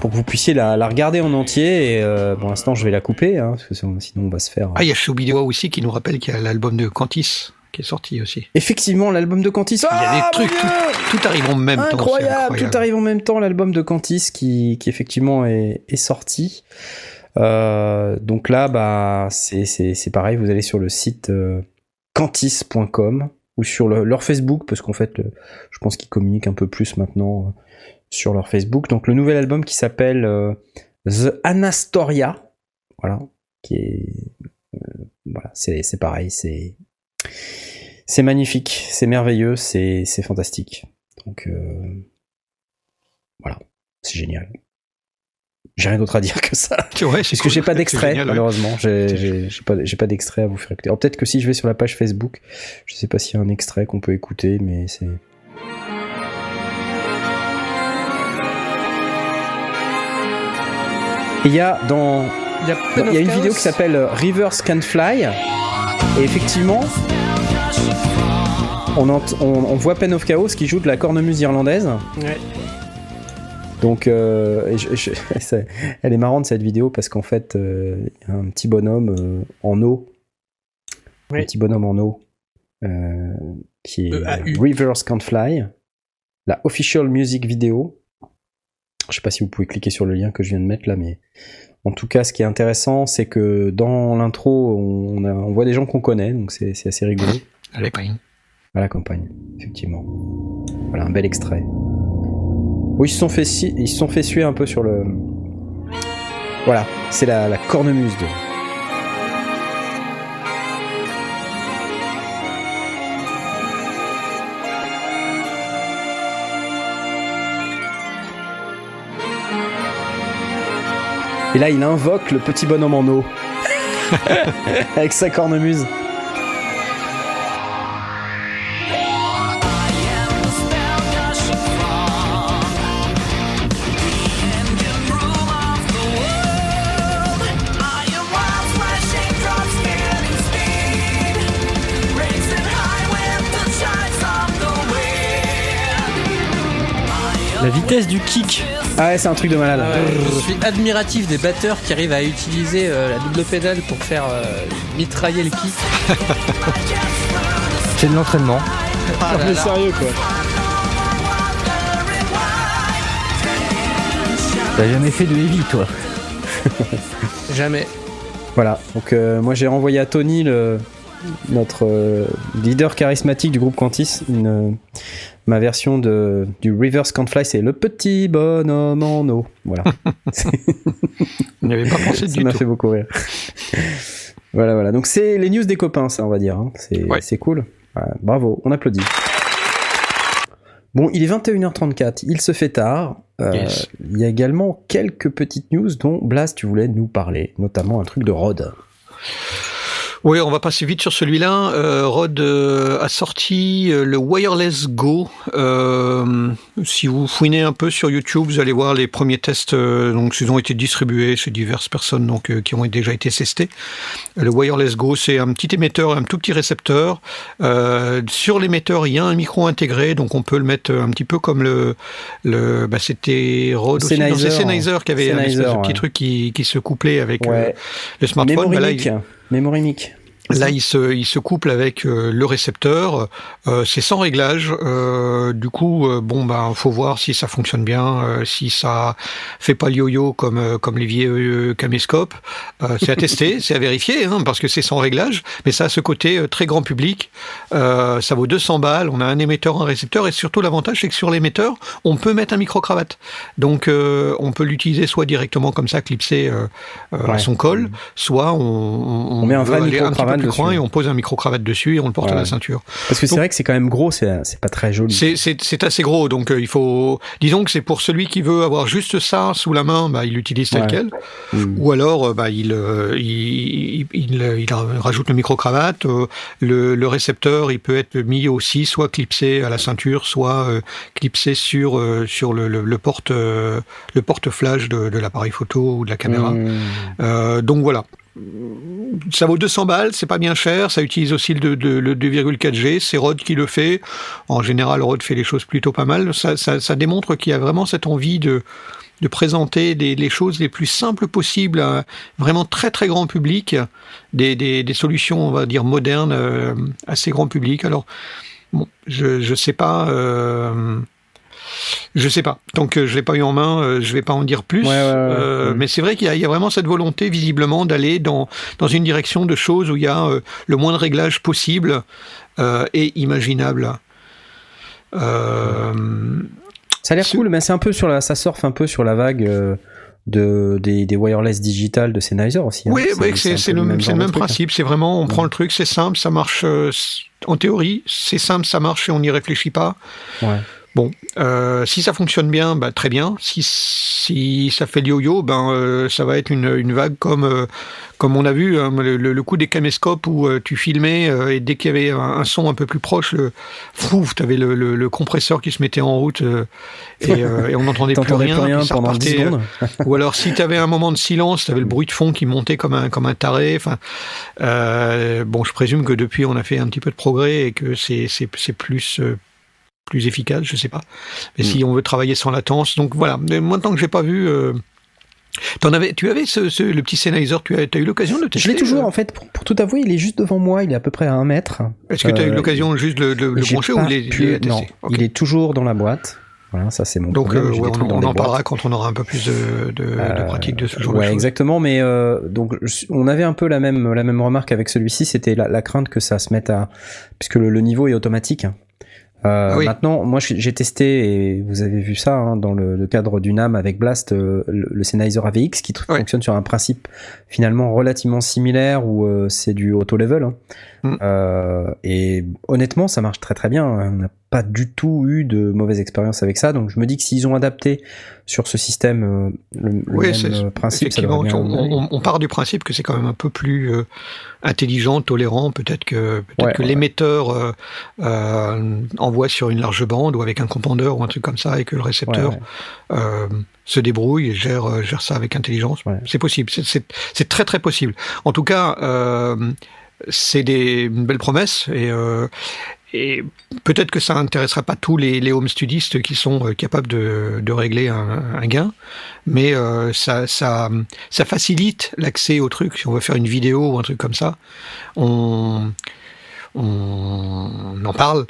pour que vous puissiez la, la regarder en entier. Et euh, pour l'instant, je vais la couper hein, parce que sinon sinon on va se faire. Ah, il y a Showbideo aussi qui nous rappelle qu'il y a l'album de Cantis qui est sorti aussi. Effectivement, l'album de Cantis. Il y a des Ah, trucs, Tout arrive en même temps. c'est incroyable, tout arrive en même temps. L'album de Cantis qui, qui effectivement est, est sorti. Euh, donc là, bah, c'est c'est c'est pareil. Vous allez sur le site euh, cantis.com ou sur le- leur Facebook parce qu'en fait, je pense qu'ils communiquent un peu plus maintenant euh, sur leur Facebook. Donc le nouvel album qui s'appelle euh, The Anastoria, voilà, qui est voilà, c'est c'est pareil, c'est c'est magnifique, c'est merveilleux, c'est fantastique. Donc euh, voilà, c'est génial. J'ai rien d'autre à dire que ça. Ouais, Parce que j'ai pas d'extrait, malheureusement. J'ai pas, d'extrait à vous faire écouter. Alors peut-être que si je vais sur la page Facebook, je sais pas s'il y a un extrait qu'on peut écouter, mais c'est. Il y a dans Il y a, il y a une vidéo qui s'appelle euh, Rivers Can Fly. Et effectivement, on, ent- on, on voit Pen of Chaos qui joue de la cornemuse irlandaise. Ouais. Donc, euh, je- je- elle est marrante cette vidéo parce qu'en fait, euh, il y a un petit bonhomme euh, en eau. Un petit bonhomme en eau. euh, qui est. Rivers Can't Fly. La official music vidéo. Je sais pas si vous pouvez cliquer sur le lien que je viens de mettre là, mais en tout cas, ce qui est intéressant, c'est que dans l'intro, on, voit des gens qu'on connaît, donc c'est assez rigolo. Allez, pas une. À la campagne, effectivement. Voilà, un bel extrait. Oui, ils se sont fait, ils se sont fait suer un peu sur le. Voilà, c'est la, la cornemuse de. Et là, il invoque le petit bonhomme en eau. Avec sa cornemuse. La vitesse du kick. Ah ouais, c'est un truc de malade. Ouais, je suis admiratif des batteurs qui arrivent à utiliser euh, la double pédale pour faire euh, mitrailler le kick. C'est de l'entraînement. Ah là là. sérieux quoi. T'as jamais fait de heavy, toi Jamais. Voilà, donc euh, moi j'ai renvoyé à Tony, le, notre euh, leader charismatique du groupe Quantis, une, euh, ma version de, du Reverse Can't Fly, c'est le petit bonhomme en eau. Voilà, On n'y avait pas pensé ça du m'a fait beaucoup rire. voilà, voilà, donc c'est les news des copains, ça on va dire. hein. C'est Ouais. cool. Voilà, bravo, on applaudit. Bon, il est 21h34, il se fait tard. Euh, Yes. Il y a également quelques petites news dont Blas, tu voulais nous parler, notamment un truc de Rod. Oui, on va passer vite sur celui-là. Euh, Rod euh, a sorti euh, le Wireless Go. Euh, si vous fouinez un peu sur YouTube, vous allez voir les premiers tests. donc, ils ont été distribués chez diverses personnes donc qui ont déjà été testés. Le Wireless Go, c'est un petit émetteur, un tout petit récepteur. Sur l'émetteur, il y a un micro intégré, donc on peut le mettre un petit peu comme le, le, bah, c'était Rod aussi. C'est Sennheiser. Qui avait un Sennheiser, espèce de petit ouais. truc qui, qui se couplait avec Ouais. le smartphone. Bah, là, il- Memory mic. Là, il se, il se couple avec euh, le récepteur. Euh, c'est sans réglage. Euh, du coup, euh, bon, ben, faut voir si ça fonctionne bien, euh, si ça fait pas le yo-yo comme euh, comme les vieux caméscopes. Euh, c'est à tester, c'est à vérifier, hein, parce que c'est sans réglage. Mais ça a ce côté euh, très grand public. Euh, ça vaut 200 balles. On a un émetteur, un récepteur, et surtout l'avantage, c'est que sur l'émetteur, on peut mettre un micro cravate. Donc, euh, on peut l'utiliser soit directement comme ça, clipsé euh, euh, à Ouais. son col, soit on, on, On met un vrai un petit peu plus dessus. et on pose un micro-cravate dessus et on le porte à la ceinture. Parce que c'est vrai que c'est quand même gros, c'est pas très joli. C'est- assez gros, donc euh, il faut... Disons que c'est pour celui qui veut avoir juste ça sous la main, bah, il l'utilise tel Ouais. quel. Mm. Ou alors, euh, bah, il, euh, il, il, il- rajoute le micro-cravate. euh, le, le récepteur, il peut être mis aussi soit clipsé à la ceinture, soit clipsé sur, sur le, le, le porte, le porte-flash de, de l'appareil photo ou de la caméra. Mm. Donc voilà. Ça vaut 200 balles, c'est pas bien cher. Ça utilise aussi le, de- le 2,4G. C'est Rod qui le fait. En général, Rod fait les choses plutôt pas mal. Ça, ça, ça démontre qu'il y a vraiment cette envie de, de présenter des, les choses les plus simples possibles un vraiment très très grand public, des, des, des solutions, on va dire, modernes, euh, assez grand public. Alors, bon, je je sais pas. Euh, je sais pas. Tant que je l'ai pas eu en main, euh, je vais pas en dire plus. Ouais, ouais, ouais. Euh, Mm. Mais c'est vrai qu'il y, a- il y a vraiment cette volonté, visiblement, d'aller dans dans une direction de choses où il y a euh, le moins de réglages possible euh, et imaginable. Ça a l'air cool, mais c'est un peu sur la, ça surfe un peu sur la vague de des, des wireless digital de Sennheiser aussi. hein. Oui, c'est peu le, même hein. principe. C'est vraiment, on Mm. prend le truc, c'est simple, ça marche euh, en théorie, c'est simple, ça marche et on n'y réfléchit pas. Ouais. Bon, euh, si ça fonctionne bien, bah, très bien. Si, si ça fait le yo-yo, ben euh, ça va être une, une vague comme euh, comme on a vu hein, le, le- coup des caméscopes où euh, tu filmais euh, et dès qu'il y avait un, un son un peu plus proche, le, fouf, t'avais le, le, le compresseur qui se mettait en route euh, et, euh, et on n'entendait plus rien. plus rien ça pendant 10 repartait, secondes. ou alors si tu avais un moment de silence, tu avais le bruit de fond qui montait comme un comme un taré. Enfin, euh, bon, je présume que depuis on a fait un petit peu de progrès et que c'est c'est c'est plus euh, plus efficace, je sais pas. Mais si on veut travailler sans latence, donc voilà. Mais moi tant que j'ai pas vu. Euh, T'en avais, tu avais ce, ce- le petit Sennheiser, tu as, as eu l'occasion de le tester Je l'ai toujours euh en fait. Pour, pour tout avouer, il est juste devant moi. Il est à peu près à un mètre. Est-ce que tu as eu euh, l'occasion juste de, de le J'ai brancher ou les, pu- tester Non, il est toujours dans la boîte. Voilà, ça c'est mon Donc problème. euh, ouais, on, on en parlera quand on aura un peu plus de, de, de Euh, pratique de ce genre ouais, de choses. exactement. Mais euh, donc, je- on avait un peu la même la même remarque avec celui-ci. C'était la, la crainte que ça se mette à, puisque le, le niveau est automatique. Euh, Ah oui. Maintenant, moi, j'ai testé et vous avez vu ça hein, dans le, le cadre du NAM avec Blast, euh, le, le Sennheiser AVX qui fonctionne sur un principe finalement relativement similaire où euh, c'est du auto level. hein. Mm. Euh, et honnêtement, ça marche très très bien. On n'a pas du tout eu de mauvaise expérience avec ça. Donc, je me dis que s'ils ont adapté sur ce système euh, le, le Oui, même euh, principe, Effectivement, bien on, aller. on- on part du principe que c'est quand même un peu plus euh, intelligent, tolérant. Peut-être que peut-être Ouais, que ouais. l'émetteur euh, euh, envoie sur une large bande ou avec un compondeur ou un truc comme ça, et que le récepteur ouais. se débrouille et gère gère ça avec intelligence. C'est possible. C'est- très très possible. En tout cas, c'est des une belle promesse et euh, et peut-être que ça intéressera pas tous les, home studistes qui sont euh, capables de, régler un, gain, mais euh, ça facilite l'accès au truc. Si on veut faire une vidéo ou un truc comme ça, on, on en parle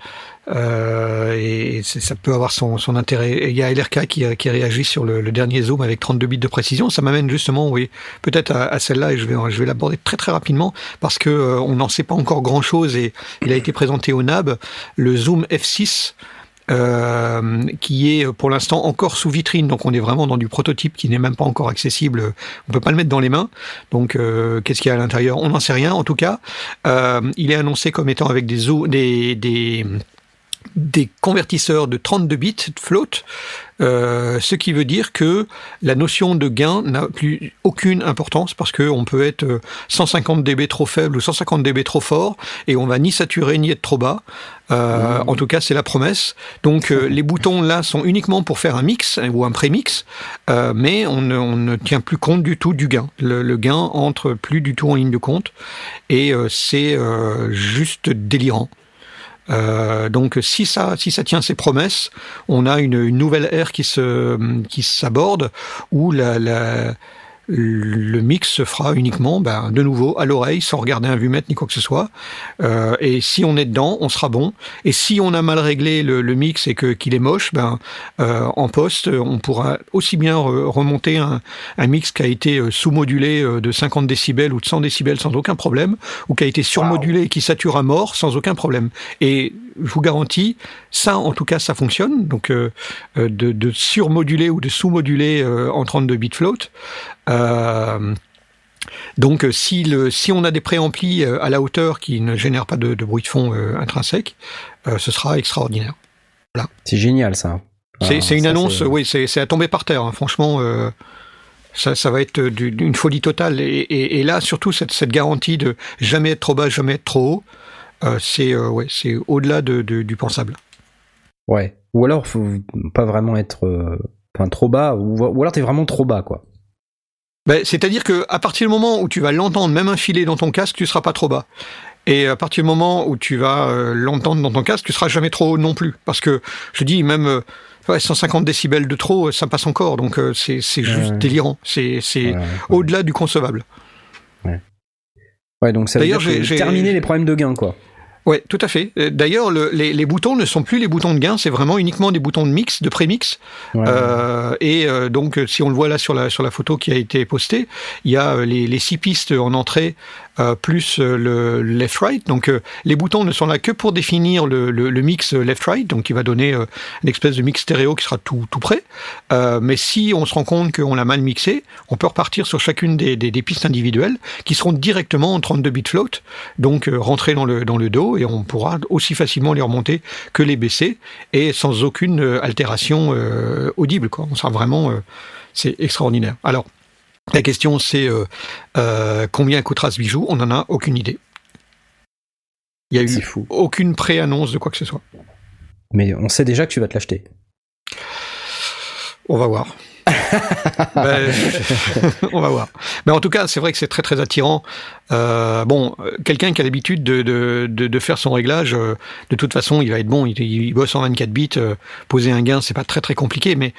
euh, et ça peut avoir son, son intérêt. Il y a LRK qui, a- qui réagit sur le, le dernier zoom avec 32 bits de précision. Ça m'amène justement, oui, peut-être à, à celle-là et je vais, je vais l'aborder très très rapidement parce que euh, on n'en sait pas encore grand-chose et il a été présenté au NAB, le zoom F6. euh, qui est pour l'instant encore sous vitrine, donc on est vraiment dans du prototype qui n'est même pas encore accessible. On peut pas le mettre dans les mains. Donc euh, qu'est-ce qu'il y a à l'intérieur? On n'en sait rien. En tout cas, euh, il est annoncé comme étant avec des, des, des des convertisseurs de 32 bits de float, euh, ce qui veut dire que la notion de gain n'a plus aucune importance parce qu'on peut être 150 dB trop faible ou 150 dB trop fort et on va ni saturer ni être trop bas. Euh, En tout cas, c'est la promesse. Donc, euh, les boutons là sont uniquement pour faire un mix ou un prémix, euh, mais on ne, on ne, tient plus compte du tout du gain. Le, le, gain entre plus du tout en ligne de compte et euh, c'est juste délirant. Euh, donc si ça, si ça tient ses promesses, on a une, une nouvelle ère qui se, qui s'aborde où la, la, le mix se fera uniquement, ben, de nouveau, à l'oreille, sans regarder un vumètre ni quoi que ce soit. Euh, et si on est dedans, on sera bon. Et si on a mal réglé le, le mix et que qu'il est moche, ben, euh, en poste, on pourra aussi bien remonter un, un mix qui a été euh, sous-modulé euh, de 50 décibels ou de 100 décibels sans aucun problème, ou qui a été surmodulé et qui sature à mort sans aucun problème. Et je vous garantis, ça, en tout cas, ça fonctionne. Donc, euh, de, de surmoduler ou de sous-moduler euh, en 32 bits float. Euh, donc, si, le, si on a des préamplis à la hauteur qui ne génèrent pas de, de bruit de fond euh, intrinsèque, euh, ce sera extraordinaire. Voilà. C'est génial, ça. C'est ah, une annonce, oui, c'est à tomber par terre. Hein. Franchement, euh, ça, ça, va être une folie totale. Et, et, et là, surtout, cette, cette, garantie de jamais être trop bas, jamais être trop haut, euh, c'est ouais, c'est au-delà de, de, du pensable. Ouais. Ou alors, faut pas vraiment être, enfin, trop bas, ou, ou alors t'es vraiment trop bas, quoi. Ben, C'est-à-dire que à partir du moment où tu vas l'entendre, même un filet dans ton casque, tu seras pas trop bas. Et à partir du moment où tu vas euh, l'entendre dans ton casque, tu seras jamais trop haut non plus. Parce que je dis même euh, ouais, 150 décibels de trop, ça passe encore. Donc euh, c'est juste ouais. délirant. C'est ouais, au-delà du concevable. Ouais. Ouais, donc ça veut dire j'ai terminé les problèmes de gain, quoi. Ouais, tout à fait. D'ailleurs, le, les, les, boutons ne sont plus les boutons de gain, c'est vraiment uniquement des boutons de mix, de prémix. Ouais. Euh, et euh, donc, si on le voit là sur la sur la photo qui a été postée, il y a les, les six pistes en entrée euh, plus le left-right. Donc, euh, les boutons ne sont là que pour définir le, mix left-right, donc qui va donner euh, une espèce de mix stéréo qui sera tout tout prêt. Euh, mais si on se rend compte qu'on l'a mal mixé, on peut repartir sur chacune des, pistes individuelles qui seront directement en 32 bits float, donc rentrer dans le dans le dos et on pourra aussi facilement les remonter que les baisser et sans aucune altération euh, audible. Quoi. On sera vraiment, euh, c'est extraordinaire. Alors, la question c'est euh, euh, combien coûtera ce bijou? On n'en a aucune idée. Il y a eu fou. aucune pré-annonce de quoi que ce soit. Mais on sait déjà que tu vas te l'acheter. On va voir ben, on va voir. Mais en tout cas, c'est vrai que c'est très très attirant. Euh, bon, quelqu'un qui a l'habitude de, de, de, faire son réglage, euh, de toute façon, il va être bon. Il, il bosse en 24 bits. Euh, poser un gain, c'est pas très très compliqué, mais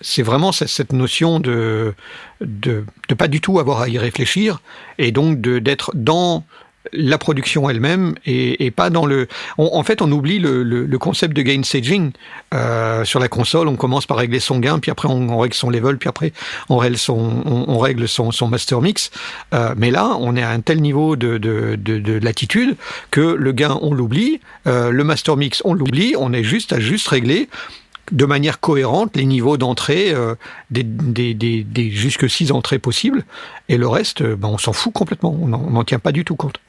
c'est vraiment cette notion de, de de pas du tout avoir à y réfléchir et donc d'être dans la production elle-même et, pas dans le. On, en fait, on oublie le, le, le concept de gain staging euh, sur la console. On commence par régler son gain, puis après on, on règle son level, puis après on règle son, on, règle son, son, master mix. Euh, mais là, on est à un tel niveau de, de, de, de latitude que le gain, on l'oublie, euh, le master mix, on l'oublie. On est juste à juste régler de manière cohérente les niveaux d'entrée euh, des, des, des, des jusque six entrées possibles et le reste ben, on s'en fout complètement on n'en tient pas du tout compte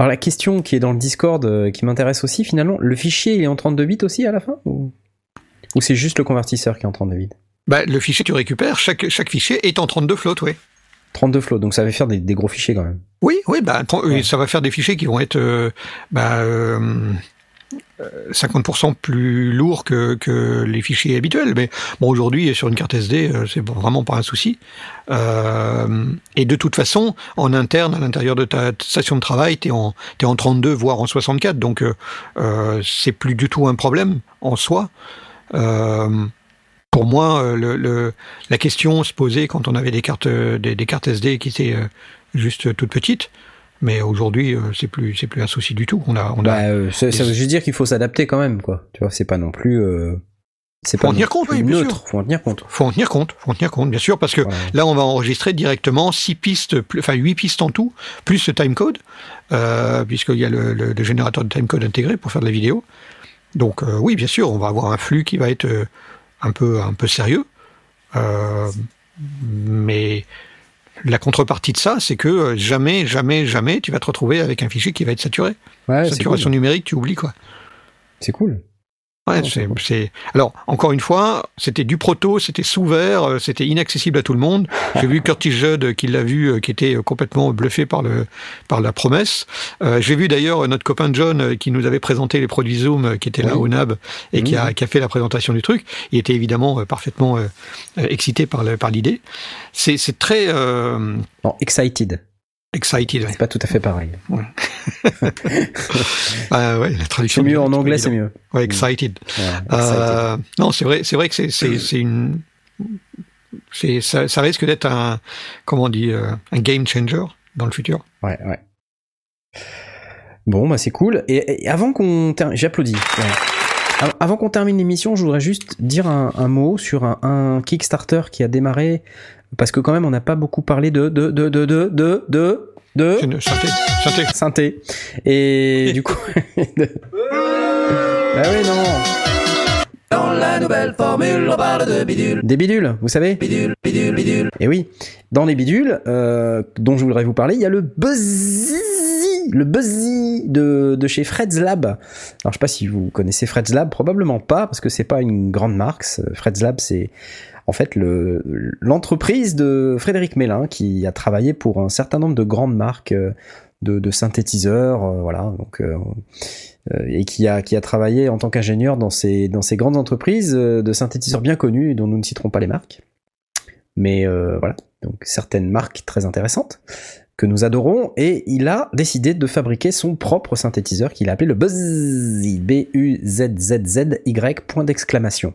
alors la question qui est dans le Discord euh, qui m'intéresse aussi finalement, le fichier il est en 32 bits aussi à la fin ou, ou c'est juste le convertisseur qui est en 32 bits? Bah, Le fichier tu récupères, chaque, chaque fichier est en 32 float, oui. 32 floats, donc ça va faire des, des, gros fichiers quand même. Oui, oui, bah, ouais. ça va faire des fichiers qui vont être euh, bah, euh, 50% plus lourd que, les fichiers habituels. Mais bon, aujourd'hui, sur une carte SD, euh, c'est vraiment pas un souci. Euh, et de toute façon, en interne, à l'intérieur de ta station de travail, tu es, es, en 32, voire en 64. Donc, euh, euh, c'est plus du tout un problème en soi. Pour moi, la question se posait quand on avait des cartes, des cartes SD qui étaient juste toutes petites. Mais aujourd'hui, euh, c'est plus, c'est plus un souci du tout. On a, on a. Bah, euh, ça, ça veut juste dire qu'il faut s'adapter quand même, quoi. Tu vois, c'est pas non plus. Euh... C'est pas en tenir compte, oui, bien sûr. Faut en tenir compte. Faut en tenir compte. Faut en tenir compte, bien sûr, parce que ouais. là, on va enregistrer directement six pistes, enfin huit pistes en tout, plus le timecode, euh, puisqu'il y a le, le, le, générateur de timecode intégré pour faire de la vidéo. Donc euh, oui, bien sûr, on va avoir un flux qui va être euh, un peu, un peu sérieux, mais la contrepartie de ça, c'est que euh, jamais, jamais, jamais, tu vas te retrouver avec un fichier qui va être saturé. Ouais, Saturation cool. numérique, tu oublies quoi. C'est cool. Ouais, c'est, c'est- Alors, encore une fois, c'était du proto, c'était sous verre, euh, c'était inaccessible à tout le monde. J'ai vu Curtis Judd euh, qui l'a vu, euh, qui était complètement bluffé par le par la promesse. Euh, J'ai vu d'ailleurs notre copain John qui nous avait présenté les produits Zoom, qui était là Oui. au NAB et qui, a, Mhm. qui a fait la présentation du truc. Il était évidemment parfaitement euh, excité par le- par l'idée. C'est c'est très euh, Non, excited. excited. ouais. C'est pas tout à fait pareil. Ah ouais, la C'est traduction. mieux du- en anglais, c'est mieux. Ouais, excited. Ouais, excited. Euh, non, c'est vrai, c'est vrai que c'est c'est c'est une c'est ça, ça risque d'être un comment on dit euh, un game changer dans le futur. Ouais, ouais. Bon, bah c'est cool. Et, et avant qu'on termine, j'applaudis. Ouais. Avant qu'on termine l'émission, je voudrais juste dire un, un mot sur un, un Kickstarter qui a démarré parce que quand même on n'a pas beaucoup parlé de de de de de de de, de synthé, synthé. synthé. Et du coup, de- bah oui non. Dans la nouvelle formule, on parle de bidule. Des bidules, vous savez Bidule, bidule, bidule. Et oui, dans les bidules euh, dont je voudrais vous parler, il y a le Buzzy, le Buzzy de, de chez Fred's Lab. Alors je sais pas si vous connaissez Fred's Lab, probablement pas parce que c'est pas une grande marque. Fred's Lab c'est en fait le l'entreprise de Frédéric Mélin qui a travaillé pour un certain nombre de grandes marques euh, de, synthétiseurs, euh, voilà. Donc euh, et qui a qui a travaillé en tant qu'ingénieur dans ces dans ces grandes entreprises de synthétiseurs bien connus dont nous ne citerons pas les marques. Mais voilà, donc certaines marques très intéressantes que nous adorons, et il a décidé de fabriquer son propre synthétiseur qu'il a appelé le Buzzy, B-U-Z-Z-Z-Y, point d'exclamation.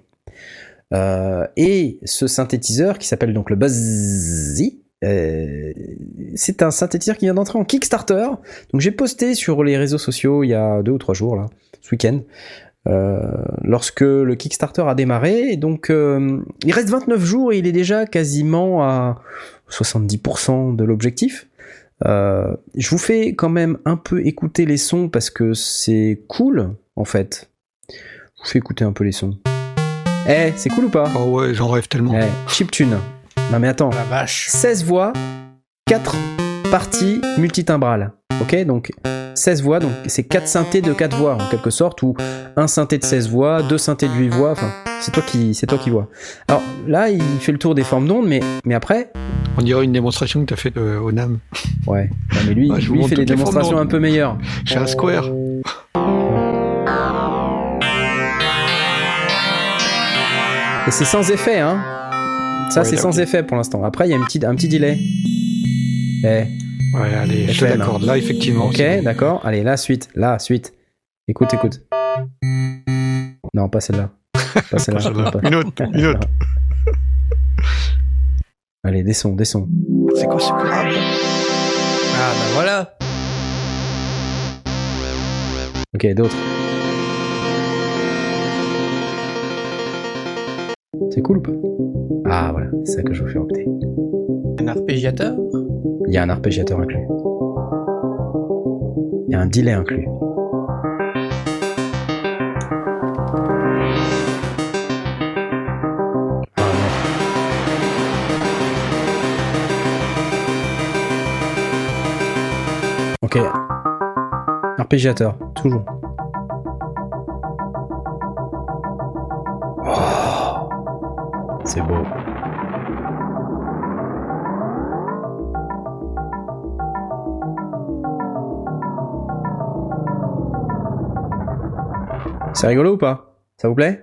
Euh, et ce synthétiseur qui s'appelle donc le Buzzy, euh, c'est un synthétiseur qui vient d'entrer en Kickstarter. Donc j'ai posté sur les réseaux sociaux il y a deux ou trois jours là, ce week-end, euh, lorsque le Kickstarter a démarré. Et donc euh, il reste 29 jours et il est déjà quasiment à 70% de l'objectif. Euh, je vous fais quand même un peu écouter les sons parce que c'est cool en fait. Je vous fais écouter un peu les sons. Eh, c'est cool ou pas Oh ouais, j'en rêve tellement. Eh, chiptune. Non mais attends. La vache. 16 voix, 4 parties multitimbrales. Ok, donc 16 voix, donc c'est 4 synthés de 4 voix en quelque sorte, ou un synthé de 16 voix, deux synthés de 8 voix, enfin, c'est toi qui, c'est toi qui vois. Alors là, il fait le tour des formes d'ondes, mais, mais après, On dirait une démonstration que tu as faite euh, au NAM ouais, mais lui, vous lui il fait des démonstrations un peu meilleures. chez un Square. Et c'est sans effet, hein. Ça, Ouais, c'est sans effet pour l'instant. Après, il y a une petite, un petit delay. Eh, Ouais, allez, je te FM. l'accorde. Là, effectivement. Ok, d'accord. Allez, la suite, la suite. Écoute, écoute. Non, pas celle-là. Pas celle-là. Pas- Une autre, une autre. Allez, des sons, des sons. C'est quoi ce grave Ah bah voilà. Ok, d'autres. C'est cool ou pas Ah, voilà, c'est ça que je veux faire opter. Un arpégiateur? Il y a un arpégiateur inclus. Il y a un delay inclus. Ah. Ok. Arpégiateur, toujours. C'est rigolo ou pas? Ça vous plaît?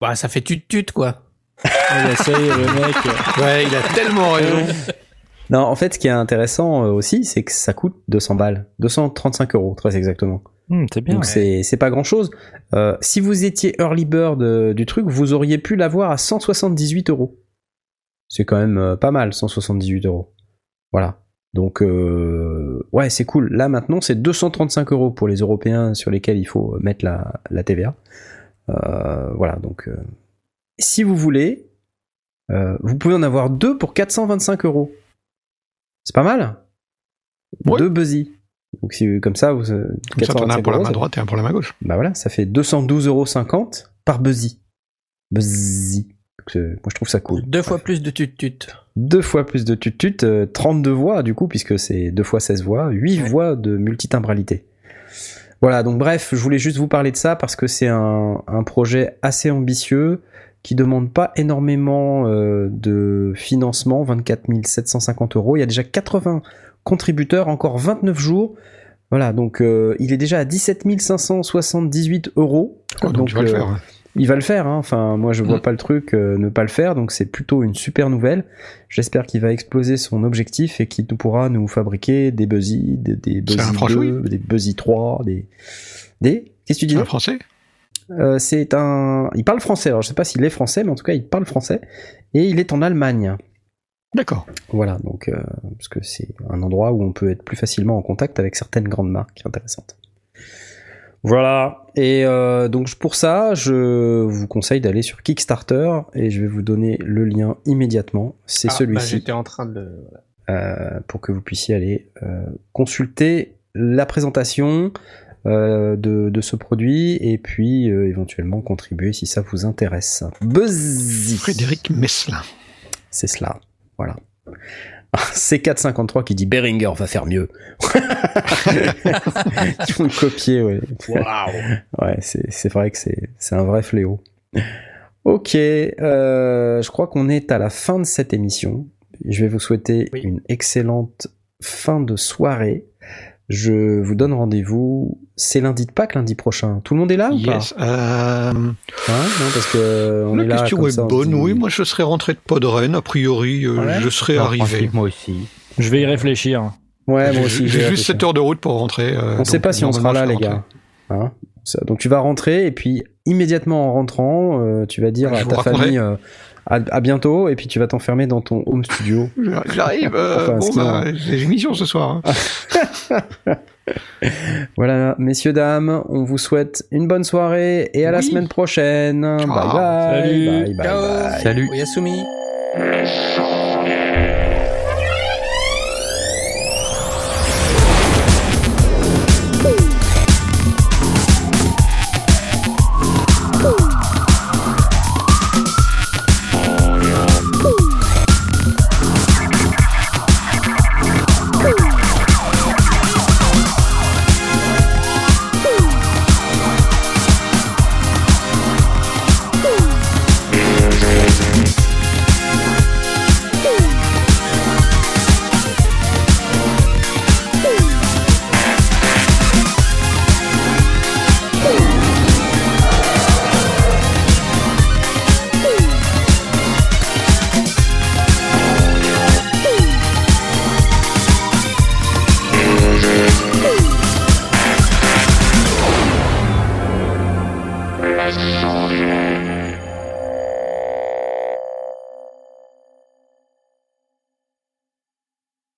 Bah ça fait tut-tut quoi. Le mec. Ouais, il a tellement raison. Non, en fait, ce qui est intéressant euh, aussi, c'est que ça coûte 200 balles. 235 euros, très exactement. Hum, c'est bien. Donc c'est c'est pas grand chose. si vous étiez early bird euh, du truc, vous auriez pu l'avoir à 178 euros. C'est quand même euh, pas mal, 178 euros. Voilà. Donc euh, ouais, c'est cool. Là maintenant, c'est 235 euros pour les Européens sur lesquels il faut mettre la, la TVA. Euh, voilà. Donc euh, si vous voulez, euh, vous pouvez en avoir deux pour 425 euros. C'est pas mal? Ouais. Deux Buzzy. Donc si comme ça, vous euh, Comme ça, t'en as un 425 pour la euros, main ça droite et un pour la main gauche. bah voilà, ça fait 212,50€ par Buzzy. Buzzy. Donc, euh, moi je trouve ça cool. Deux fois plus de tut-tut. Deux fois plus de tutut, euh, 32 voix du coup, puisque c'est deux fois 16 voix, 8 Ouais. voix de multitimbralité. Voilà, donc bref, je voulais juste vous parler de ça parce que c'est un, un projet assez ambitieux qui demande pas énormément euh, de financement, 24 750 euros. Il y a déjà 80 contributeurs, encore 29 jours. Voilà, donc euh, il est déjà à 17 578 euros. Oh, donc, tu vas le euh, faire. Il va le faire. Hein. Enfin, moi, je vois Mm. pas le truc euh, ne pas le faire, donc c'est plutôt une super nouvelle. J'espère qu'il va exploser son objectif et qu'il pourra nous fabriquer des Buzzy, des, des C'est un Buzzy franchement, 2, des Buzzy 3, des des. Qu'est-ce que tu C'est dis un français Euh, C'est un. Il parle français. Alors, je sais pas s'il est français, mais en tout cas, il parle français et il est en Allemagne. D'accord. Voilà, donc euh, parce que c'est un endroit où on peut être plus facilement en contact avec certaines grandes marques intéressantes. Voilà, et euh, donc pour ça, je vous conseille d'aller sur Kickstarter et je vais vous donner le lien immédiatement. C'est Ah, bah, celui-ci J'étais en train de. le- euh, pour que vous puissiez aller euh, consulter la présentation euh, de, de ce produit et puis euh, éventuellement contribuer si ça vous intéresse. Buzzy Frédéric Messlin. c'est cela. Voilà. C453 qui dit Beringer va faire mieux. Ils vont le copier, ouais. Ouais, c'est c'est vrai que c'est c'est un vrai fléau. Ok, euh, je crois qu'on est à la fin de cette émission. Je vais vous souhaiter Oui. une excellente fin de soirée. Je vous donne rendez-vous. C'est lundi de Pâques, lundi prochain. Tout le monde est là ou pas Yes. Euh, Hein Non, parce que on la est là. question comme est ça, bonne. dit- Oui, moi je serais rentré de Podren. A priori, euh, Ouais. je serais arrivé. moi aussi. Je vais y réfléchir. Ouais, moi J'ai- aussi. J'ai juste réfléchir. 7 heures de route pour rentrer. euh, On donc sait pas si on sera là, les gars. Hein Ça, donc tu vas rentrer et puis immédiatement en rentrant, euh, tu vas dire Je à ta famille euh, à, à bientôt et puis tu vas t'enfermer dans ton home studio. J'arrive. euh, Enfin, bon, sinon- bah, j'ai une mission ce soir. hein. Voilà, messieurs dames, on vous souhaite une bonne soirée et à la semaine prochaine. Bye bye. Salut. Bye bye. Ciao. bye. Salut. Oyasumi.